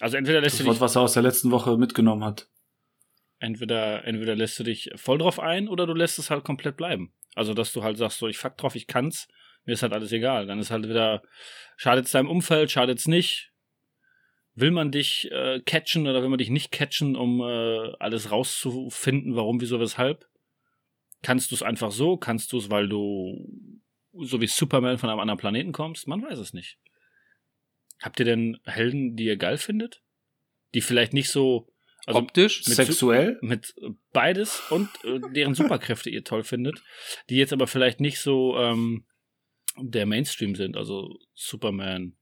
also entweder lässt das du dich, was er aus der letzten Woche mitgenommen hat. Entweder, entweder lässt du dich voll drauf ein oder du lässt es halt komplett bleiben. Also, dass du halt sagst, so, ich fuck drauf, ich kann's, mir ist halt alles egal. Dann ist halt wieder, schadet's deinem Umfeld, schadet's nicht. Will man dich äh, catchen oder will man dich nicht catchen, um äh, alles rauszufinden, warum, wieso, weshalb? Kannst du es einfach so? Kannst du es, weil du so wie Superman von einem anderen Planeten kommst? Man weiß es nicht. Habt ihr denn Helden, die ihr geil findet? Die vielleicht nicht so also optisch, mit sexuell, mit beides und äh, deren Superkräfte ihr toll findet, die jetzt aber vielleicht nicht so ähm, der Mainstream sind, also Superman.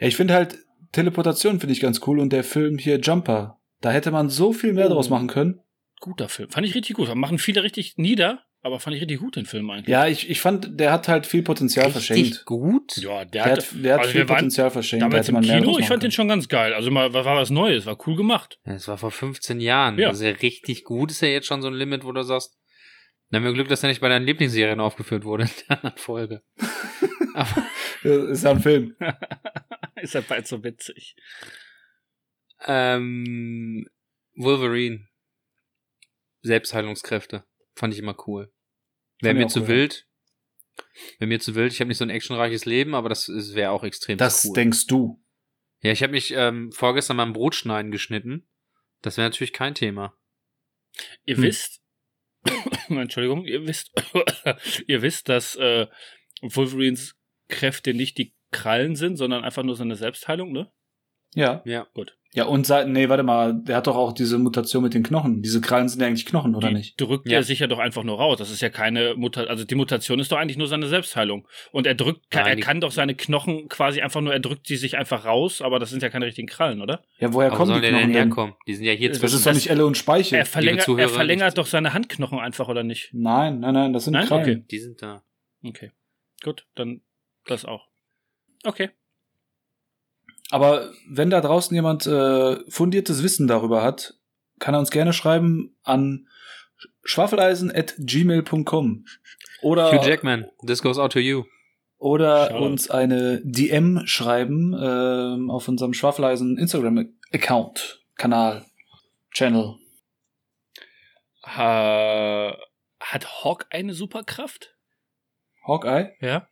Ja, ich finde halt Teleportation finde ich ganz cool und der Film hier Jumper, da hätte man so viel mehr oh. draus machen können. Guter Film, fand ich richtig gut. Machen viele richtig nieder, aber fand ich richtig gut den Film eigentlich. Ja, ich, ich fand, der hat halt viel Potenzial richtig verschenkt. gut? Ja, der, der hat, der hat also viel Potenzial verschenkt. Damals im Kino, ich fand den schon ganz geil. Also mal, war was Neues, war cool gemacht. Das war vor 15 Jahren. Ja. Ja richtig gut. Ist ja jetzt schon so ein Limit, wo du sagst, dann haben wir Glück, dass er nicht bei deinen Lieblingsserien aufgeführt wurde in der anderen Folge. aber ist ja ein Film. ist ja bald so witzig. Ähm, Wolverine. Selbstheilungskräfte. Fand ich immer cool. Wäre mir zu cool. wild. Wäre mir zu wild. Ich habe nicht so ein actionreiches Leben, aber das wäre auch extrem das cool. Das denkst du. Ja, ich habe mich ähm, vorgestern beim Brotschneiden geschnitten. Das wäre natürlich kein Thema. Ihr Hm. wisst, Entschuldigung, ihr wisst, ihr wisst, dass äh, Wolverines Kräfte nicht die Krallen sind, sondern einfach nur seine Selbstheilung, ne? Ja. Ja. Gut. Ja, und seit, nee, warte mal, der hat doch auch diese Mutation mit den Knochen. Diese Krallen sind ja eigentlich Knochen, oder die nicht? drückt Ja. er sich ja doch einfach nur raus. Das ist ja keine Mutation, also die Mutation ist doch eigentlich nur seine Selbstheilung. Und er drückt, Nein, er die- kann doch seine Knochen quasi einfach nur, er drückt sie sich einfach raus, aber das sind ja keine richtigen Krallen, oder? Ja, woher Aber kommen die die denn Knochen denn? herkommen? Die sind ja hier Das Das zwischen. ist doch nicht Elle und Speichel. Er verlängert, er verlängert nicht- doch seine Handknochen einfach, oder nicht? Nein, nein, nein, das sind Nein? Krallen. Okay. Die sind da. Okay. Gut, dann das auch. Okay. Aber wenn da draußen jemand äh, fundiertes Wissen darüber hat, kann er uns gerne schreiben an schwafeleisen.gmail.com oder, Hugh Jackman, this goes out to you. oder Shoutout. uns eine DM schreiben ähm, auf unserem Schwafeleisen Instagram-Account, Kanal, Channel. Äh, hat Hawk eine Superkraft? Hawkeye? Ja.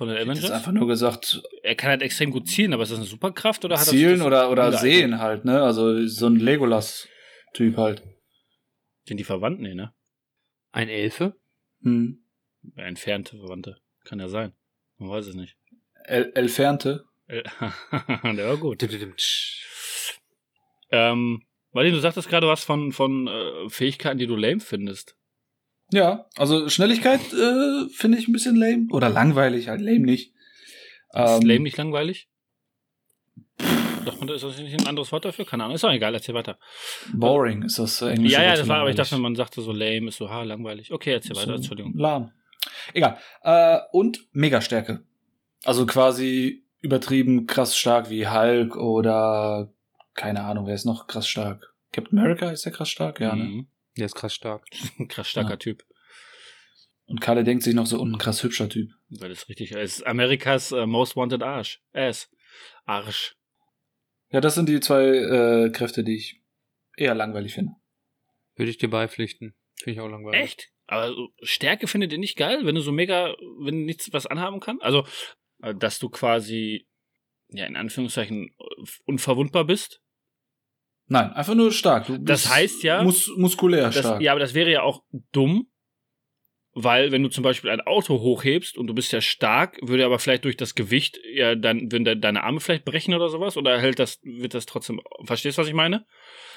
Von den Das ist Avengers? einfach nur gesagt, Er kann halt extrem gut zielen, aber ist das eine Superkraft oder hat er zielen oder, oder sehen halt, ne? Also so ein Legolas-Typ halt. Sind die verwandt? Nee, ne? Ein Elfe? Hm. Entfernte Verwandte. Kann ja sein. Man weiß es nicht. El Elfernte. Der war gut. Ähm, Martin, du sagtest gerade was von, von äh, Fähigkeiten, die du lame findest. Ja, also Schnelligkeit äh, finde ich ein bisschen lame. Oder langweilig, halt lame nicht. Ist Ähm, lame nicht langweilig? Sagt man, ist das nicht ein anderes Wort dafür? Keine Ahnung. Ist doch egal, erzähl weiter. Boring ist das englische ja, ja, das war, aber ich dachte, man sagte so lame, ist so, ha, langweilig. Okay, erzähl weiter, So Entschuldigung. Lahm. Egal. Äh, und Megastärke. Also quasi übertrieben krass stark wie Hulk oder keine Ahnung, wer ist noch krass stark? Captain America ist der krass stark, ja, ne? Der ist krass stark. Krass starker Ja. Typ. Und Kalle denkt sich noch so, und ein krass hübscher Typ. Weil das richtig ist. Amerikas äh, Most Wanted Arsch. Ass. Arsch. Ja, das sind die zwei äh, Kräfte, die ich eher langweilig finde. Würde ich dir beipflichten. Finde ich auch langweilig. Echt? Aber Stärke findet ihr nicht geil, wenn du so mega, wenn du nichts was anhaben kann? Also, äh, dass du quasi, ja, in Anführungszeichen, unverwundbar bist? Nein, einfach nur stark. Du Das bist heißt ja- Mus muskulär Das, stark. ja, aber das wäre ja auch dumm, weil wenn du zum Beispiel ein Auto hochhebst und du bist ja stark, würde aber vielleicht durch das Gewicht ja dann, würden de deine Arme vielleicht brechen oder sowas oder hält das, wird das trotzdem, verstehst du, was ich meine?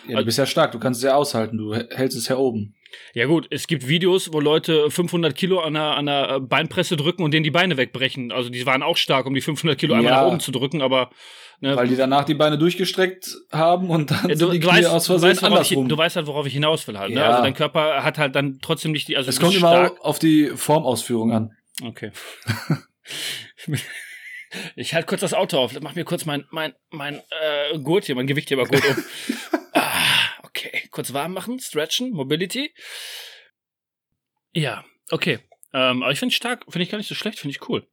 Ja, du bist ja stark, du kannst es ja aushalten, du hältst es ja oben. Ja gut, es gibt Videos, wo Leute 500 Kilo an einer, an einer Beinpresse drücken und denen die Beine wegbrechen. Also die waren auch stark, um die 500 Kilo einmal Ja. nach oben zu drücken, aber ne, Weil die danach die Beine durchgestreckt haben und dann Ja, du, die du, weißt, aus du, Versehen weißt, worauf ich, du weißt halt, worauf ich hinaus will halt. Ne? Ja. Also dein Körper hat halt dann trotzdem nicht die. Also es du kommt immer auf die Formausführung an. Okay. ich halte kurz das Auto auf. Mach mir kurz mein, mein, mein äh, Gurt hier, mein Gewicht hier mal gut um. ah, okay. Kurz warm machen, stretchen, Mobility. Ja, okay. Ähm, aber ich finde stark, finde ich gar nicht so schlecht, finde ich cool.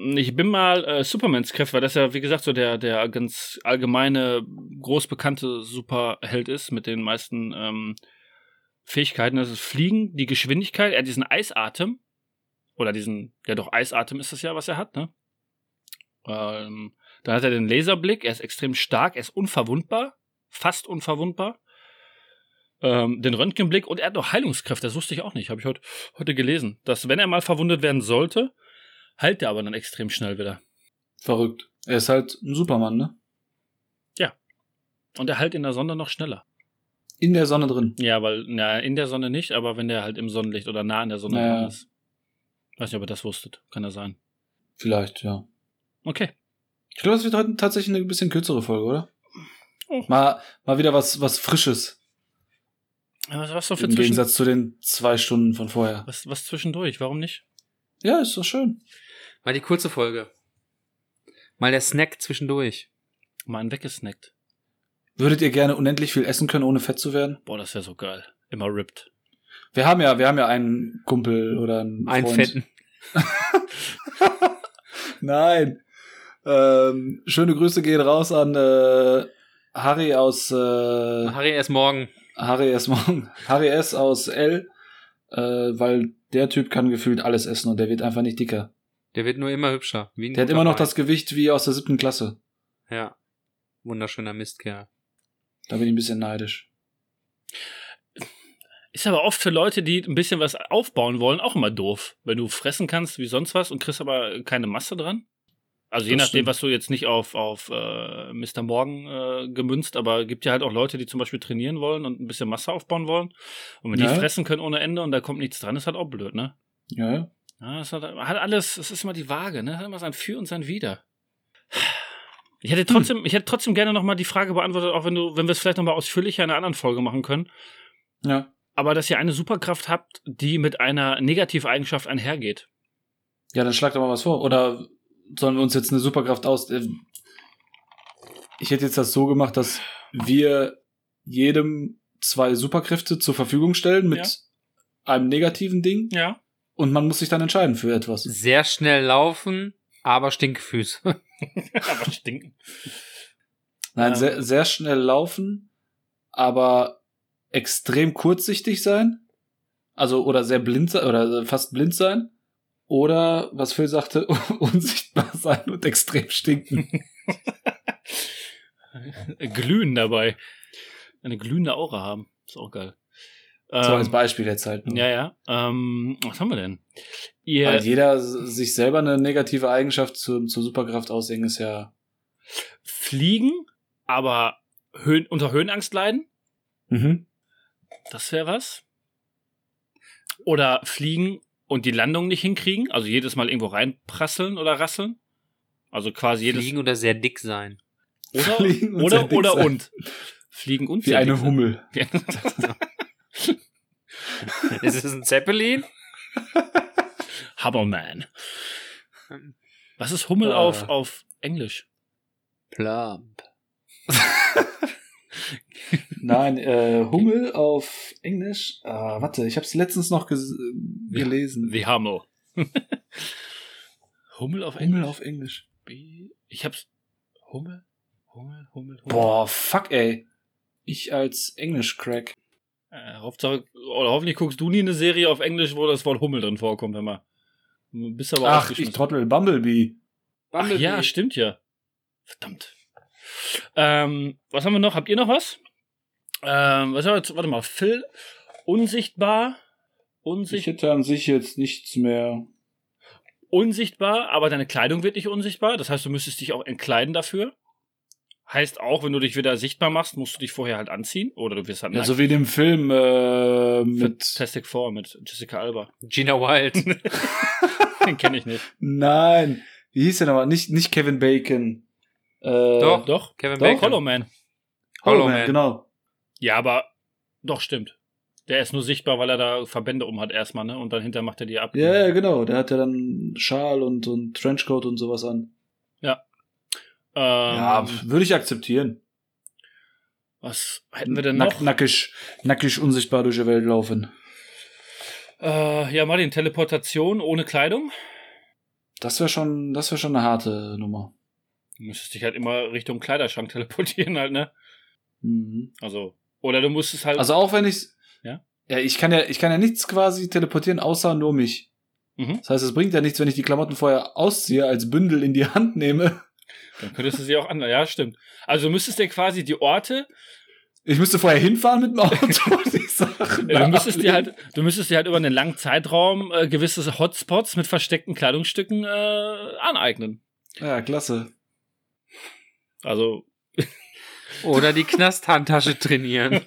Ich bin mal äh, Supermans Kräfte, weil das ja, wie gesagt, so der, der ganz allgemeine, groß bekannte Superheld ist mit den meisten ähm, Fähigkeiten. Das ist Fliegen, die Geschwindigkeit, er hat diesen Eisatem. Oder diesen, ja doch, Eisatem ist das ja, was er hat, ne? Ähm, dann hat er den Laserblick, er ist extrem stark, er ist unverwundbar, fast unverwundbar. Ähm, den Röntgenblick und er hat noch Heilungskräfte, das wusste ich auch nicht, habe ich heute, heute gelesen. Dass, wenn er mal verwundet werden sollte, heilt er aber dann extrem schnell wieder. Verrückt. Er ist halt ein Supermann, ne? Und er heilt in der Sonne noch schneller. In der Sonne drin. Ja, weil, na, in der Sonne nicht, aber wenn der halt im Sonnenlicht oder nah an der Sonne Naja. dran ist. Weiß nicht, ob ihr das wusstet. Kann ja sein. Vielleicht, ja. Okay. Ich glaube, es wird heute tatsächlich eine bisschen kürzere Folge, oder? Oh. Mal, mal wieder was, was Frisches. Was, was, für Im Gegensatz zu den zwei Stunden von vorher. was, was zwischendurch? Warum nicht? Ja, ist doch schön. Mal die kurze Folge. Mal der Snack zwischendurch. Mal einen weggesnackt. Würdet ihr gerne unendlich viel essen können, ohne fett zu werden? Boah, das wäre so geil. Immer ripped. Wir haben ja, wir haben ja einen Kumpel oder einen Ein Freund. fetten. Nein. Ähm, schöne Grüße gehen raus an äh, Harry aus äh, Harry erst morgen. Harry S. Morgen. Harry S. aus L. Äh, weil der Typ kann gefühlt alles essen und der wird einfach nicht dicker. Der wird nur immer hübscher. Der hat immer noch Wein. das Gewicht wie aus der siebten Klasse. Ja. Wunderschöner Mistkerl. Da bin ich ein bisschen neidisch. Ist aber oft für Leute, die ein bisschen was aufbauen wollen, auch immer doof. Wenn du fressen kannst wie sonst was und kriegst aber keine Masse dran. Also je Das nachdem, stimmt. was du jetzt nicht auf, auf äh, Mr. Morgan äh, gemünzt, aber gibt ja halt auch Leute, die zum Beispiel trainieren wollen und ein bisschen Masse aufbauen wollen. Und wenn Ja. die fressen können ohne Ende und da kommt nichts dran, ist halt auch blöd, ne? Ja, ja. Es hat, hat alles, es ist immer die Waage, ne? Hat immer sein Für und sein Wider. Ich hätte trotzdem, ich hätte trotzdem gerne noch mal die Frage beantwortet, auch wenn du, wenn wir es vielleicht noch mal ausführlicher in einer anderen Folge machen können. Ja. Aber dass ihr eine Superkraft habt, die mit einer Negativeigenschaft einhergeht. Ja, dann schlag doch mal was vor. Oder sollen wir uns jetzt eine Superkraft aus. äh, Ich hätte jetzt das so gemacht, dass wir jedem zwei Superkräfte zur Verfügung stellen mit Ja. einem negativen Ding Ja. Und man muss sich dann entscheiden für etwas. Sehr schnell laufen, aber Stinkfüße. Aber stinken. Nein, Ähm. sehr, sehr schnell laufen, aber extrem kurzsichtig sein. Also, oder sehr blind sein, oder fast blind sein. Oder, was Phil sagte, unsichtbar sein und extrem stinken. Glühen dabei. Eine glühende Aura haben. Ist auch geil. So als Ähm, Beispiel jetzt halt. nur. ja, ja. Ähm, was haben wir denn? Ihr, Weil jeder sich selber eine negative Eigenschaft zu, zur Superkraft aussehen ist ja. fliegen, aber Höhen, unter Höhenangst leiden. Mhm. Das wäre was. Oder fliegen und die Landung nicht hinkriegen. Also jedes Mal irgendwo reinprasseln oder rasseln. Also quasi jedes. Fliegen oder sehr dick sein. Oder, Fliegen und sehr oder, dick oder sein. und. Fliegen und Wie sehr eine dick sein. Hummel. Ist es ein Zeppelin? Hummelman. Was ist Hummel Ah. auf, auf Englisch? Plump. Nein, äh, Hummel auf Englisch. Ah, warte, ich habe es letztens noch gelesen. The Hummel. Hummel auf Hummel Englisch? auf Englisch. Ich hab's. Hummel? Hummel, Hummel, Hummel. Boah, fuck, ey. Ich als Englisch-Crack. Äh, Hauptsache, oder hoffentlich guckst du nie eine Serie auf Englisch, wo das Wort Hummel drin vorkommt, hör mal. Du Bist aber Ach, ich trottel, Bumblebee. Ach ja, stimmt ja. Verdammt. Ähm, was haben wir noch? Habt ihr noch was? Ähm, was haben wir jetzt? Warte mal, Phil, unsichtbar, Ich unsichtbar, hätte an sich jetzt nichts mehr. unsichtbar, aber deine Kleidung wird nicht unsichtbar. Das heißt, du müsstest dich auch entkleiden dafür. Heißt auch, wenn du dich wieder sichtbar machst, musst du dich vorher halt anziehen. Oder du wirst halt Ja, nackt. so wie in dem Film äh, mit mit. Fantastic Four, mit Jessica Alba. Gina Wild. Den kenne ich nicht. Nein. Wie hieß der nochmal? Nicht, nicht Kevin Bacon. Äh, Doch. Doch, Kevin Doch, Bacon. Hollow Man. Hollow Man, genau. Ja, aber doch, stimmt. Der ist nur sichtbar, weil er da Verbände um hat erstmal, ne? Und dann hinterher macht er die ab. Ja, ja, genau. Der hat ja dann Schal und, und Trenchcoat und sowas an. Ähm, ja, würde ich akzeptieren. was hätten wir denn noch? Nack, nackig, nackig unsichtbar durch die Welt laufen. Äh, ja, Martin, Teleportation ohne Kleidung. Das wäre schon, das wäre schon eine harte Nummer. Du müsstest dich halt immer Richtung Kleiderschrank teleportieren halt, ne? Mhm. Also, oder du musstest halt. Also auch wenn ich, Ja? ja, ich kann ja, ich kann ja nichts quasi teleportieren, außer nur mich. Mhm. Das heißt, es bringt ja nichts, wenn ich die Klamotten vorher ausziehe, als Bündel in die Hand nehme. Dann könntest du sie auch an. Ja, stimmt. Also du müsstest dir quasi die Orte, Ich müsste vorher hinfahren mit dem Auto und die Sachen. äh, du müsstest dir halt, du müsstest dir halt über einen langen Zeitraum äh, gewisse Hotspots mit versteckten Kleidungsstücken äh, aneignen. Ja, klasse. Also, Oder die Knasthandtasche trainieren.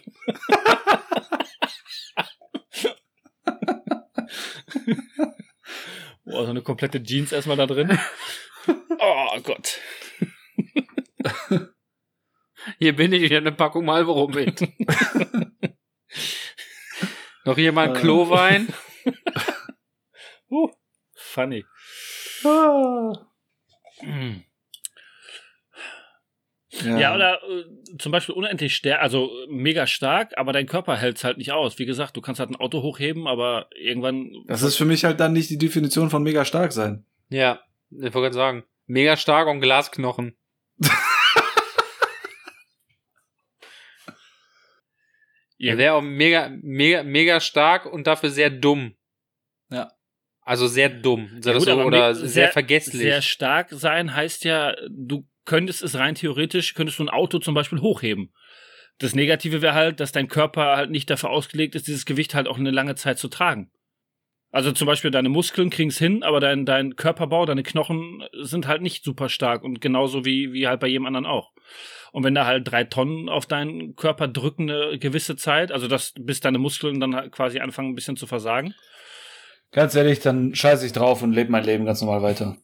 boah, so eine komplette Jeans erstmal da drin. Oh Gott. Hier bin ich, ich habe eine Packung Marlboro mit. Noch jemand Äh. Klowein? Uh, funny. Ah. Hm. Ja, oder äh, zum Beispiel unendlich stark, also mega stark, aber dein Körper hält's halt nicht aus. Wie gesagt, du kannst halt ein Auto hochheben, aber irgendwann. Das ist für mich halt dann nicht die Definition von mega stark sein. Ja, ich wollte gerade sagen. Mega stark und Glasknochen. Ja. Er wäre auch mega, mega, mega stark und dafür sehr dumm. Ja. Also sehr dumm. Ja, gut, so, oder mit- sehr, vergesslich. Sehr stark sein heißt ja, du könntest es rein theoretisch, könntest du ein Auto zum Beispiel hochheben. Das Negative wäre halt, dass dein Körper halt nicht dafür ausgelegt ist, dieses Gewicht halt auch eine lange Zeit zu tragen. Also zum Beispiel deine Muskeln kriegen es hin, aber dein, dein Körperbau, deine Knochen sind halt nicht super stark und genauso wie, wie halt bei jedem anderen auch. Und wenn da halt drei Tonnen auf deinen Körper drücken eine gewisse Zeit, also das, bis deine Muskeln dann halt quasi anfangen ein bisschen zu versagen, Ganz ehrlich, dann scheiße ich drauf und lebe mein Leben ganz normal weiter.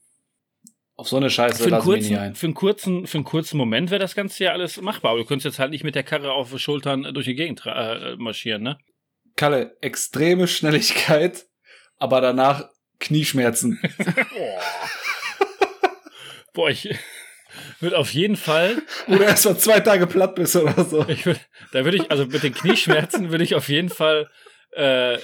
Auf so eine Scheiße für einen, kurzen, ein. für, einen kurzen, für einen kurzen Moment wäre das Ganze ja alles machbar. Aber du könntest jetzt halt nicht mit der Karre auf Schultern durch die Gegend äh, marschieren, ne? Kalle, extreme Schnelligkeit, aber danach Knieschmerzen. Boah, ich würde auf jeden Fall, Oder erst mal zwei Tage platt bist oder so. ich würd, da würde ich, also mit den Knieschmerzen würde ich auf jeden Fall äh,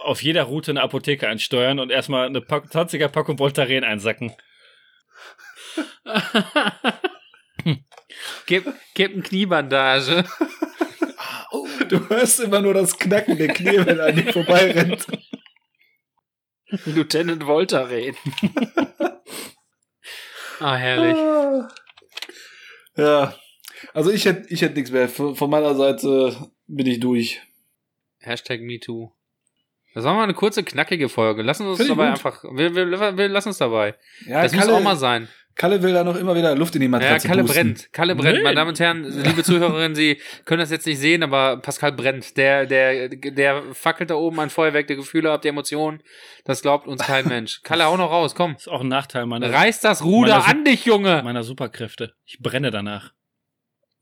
auf jeder Route eine Apotheke einsteuern und erstmal eine Pack 20er Packung Voltaren einsacken. Gib, gib eine Kniebandage. Du hörst immer nur das Knacken der Knie, wenn er an dir vorbeirennt. Lieutenant Voltaren. ah, herrlich. Ja. Also ich hätte ich hätt nichts mehr. Von meiner Seite bin ich durch. Hashtag MeToo. Das war mal eine kurze, knackige Folge. Lassen wir uns dabei gut. einfach. Wir, wir, wir lassen uns dabei. Ja, das Kalle, muss auch mal sein. Kalle will da noch immer wieder Luft in die Ja, Matratze Kalle pusten. brennt. Kalle brennt. Nee. Meine Damen und Herren, liebe Zuhörerinnen, Sie können das jetzt nicht sehen, aber Pascal brennt. Der, der, der fackelt da oben ein Feuerwerk der Gefühle ab, der Emotionen. Das glaubt uns kein Mensch. Kalle, hau noch raus, komm. ist auch ein Nachteil meiner, Reiß das Ruder Meine Su- an dich, Junge! meiner Superkräfte. Ich brenne danach.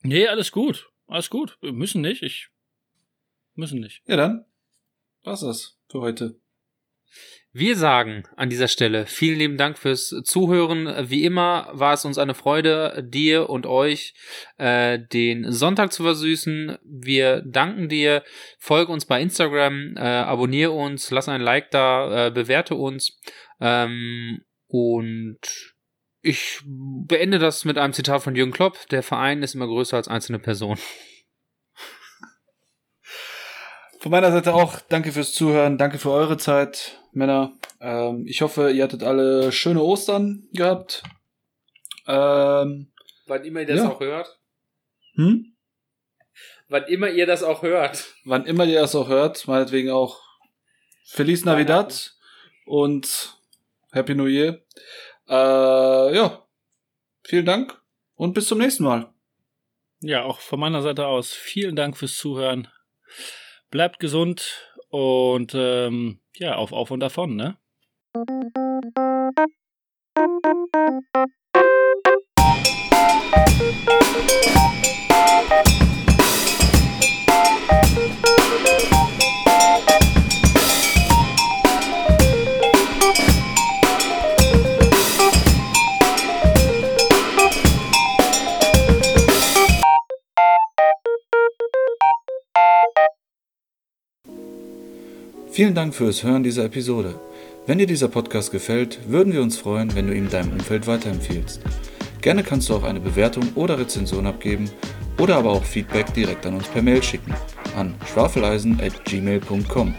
Nee, alles gut. Alles gut. Wir müssen nicht. Ich müssen nicht. Ja, dann. Was das für heute? Wir sagen an dieser Stelle vielen lieben Dank fürs Zuhören. Wie immer war es uns eine Freude, dir und euch äh, den Sonntag zu versüßen. Wir danken dir. Folge uns bei Instagram, äh, abonniere uns, lass ein Like da, äh, bewerte uns. Ähm, und ich beende das mit einem Zitat von Jürgen Klopp. Der Verein ist immer größer als einzelne Personen. Von meiner Seite auch danke fürs Zuhören, danke für eure Zeit, Männer. Ähm, ich hoffe, ihr hattet alle schöne Ostern gehabt. Ähm, Wann immer ihr das Ja. auch hört. hm? Wann immer ihr das auch hört. Wann immer ihr das auch hört, meinetwegen auch Feliz Navidad und Happy New Year. Äh, ja, vielen Dank und bis zum nächsten Mal. Ja, auch von meiner Seite aus vielen Dank fürs Zuhören. Bleibt gesund und ähm, ja, auf, auf und davon, ne? Vielen Dank fürs Hören dieser Episode. Wenn dir dieser Podcast gefällt, würden wir uns freuen, wenn du ihn deinem Umfeld weiterempfiehlst. Gerne kannst du auch eine Bewertung oder Rezension abgeben oder aber auch Feedback direkt an uns per Mail schicken an schwafeleisen@gmail.com.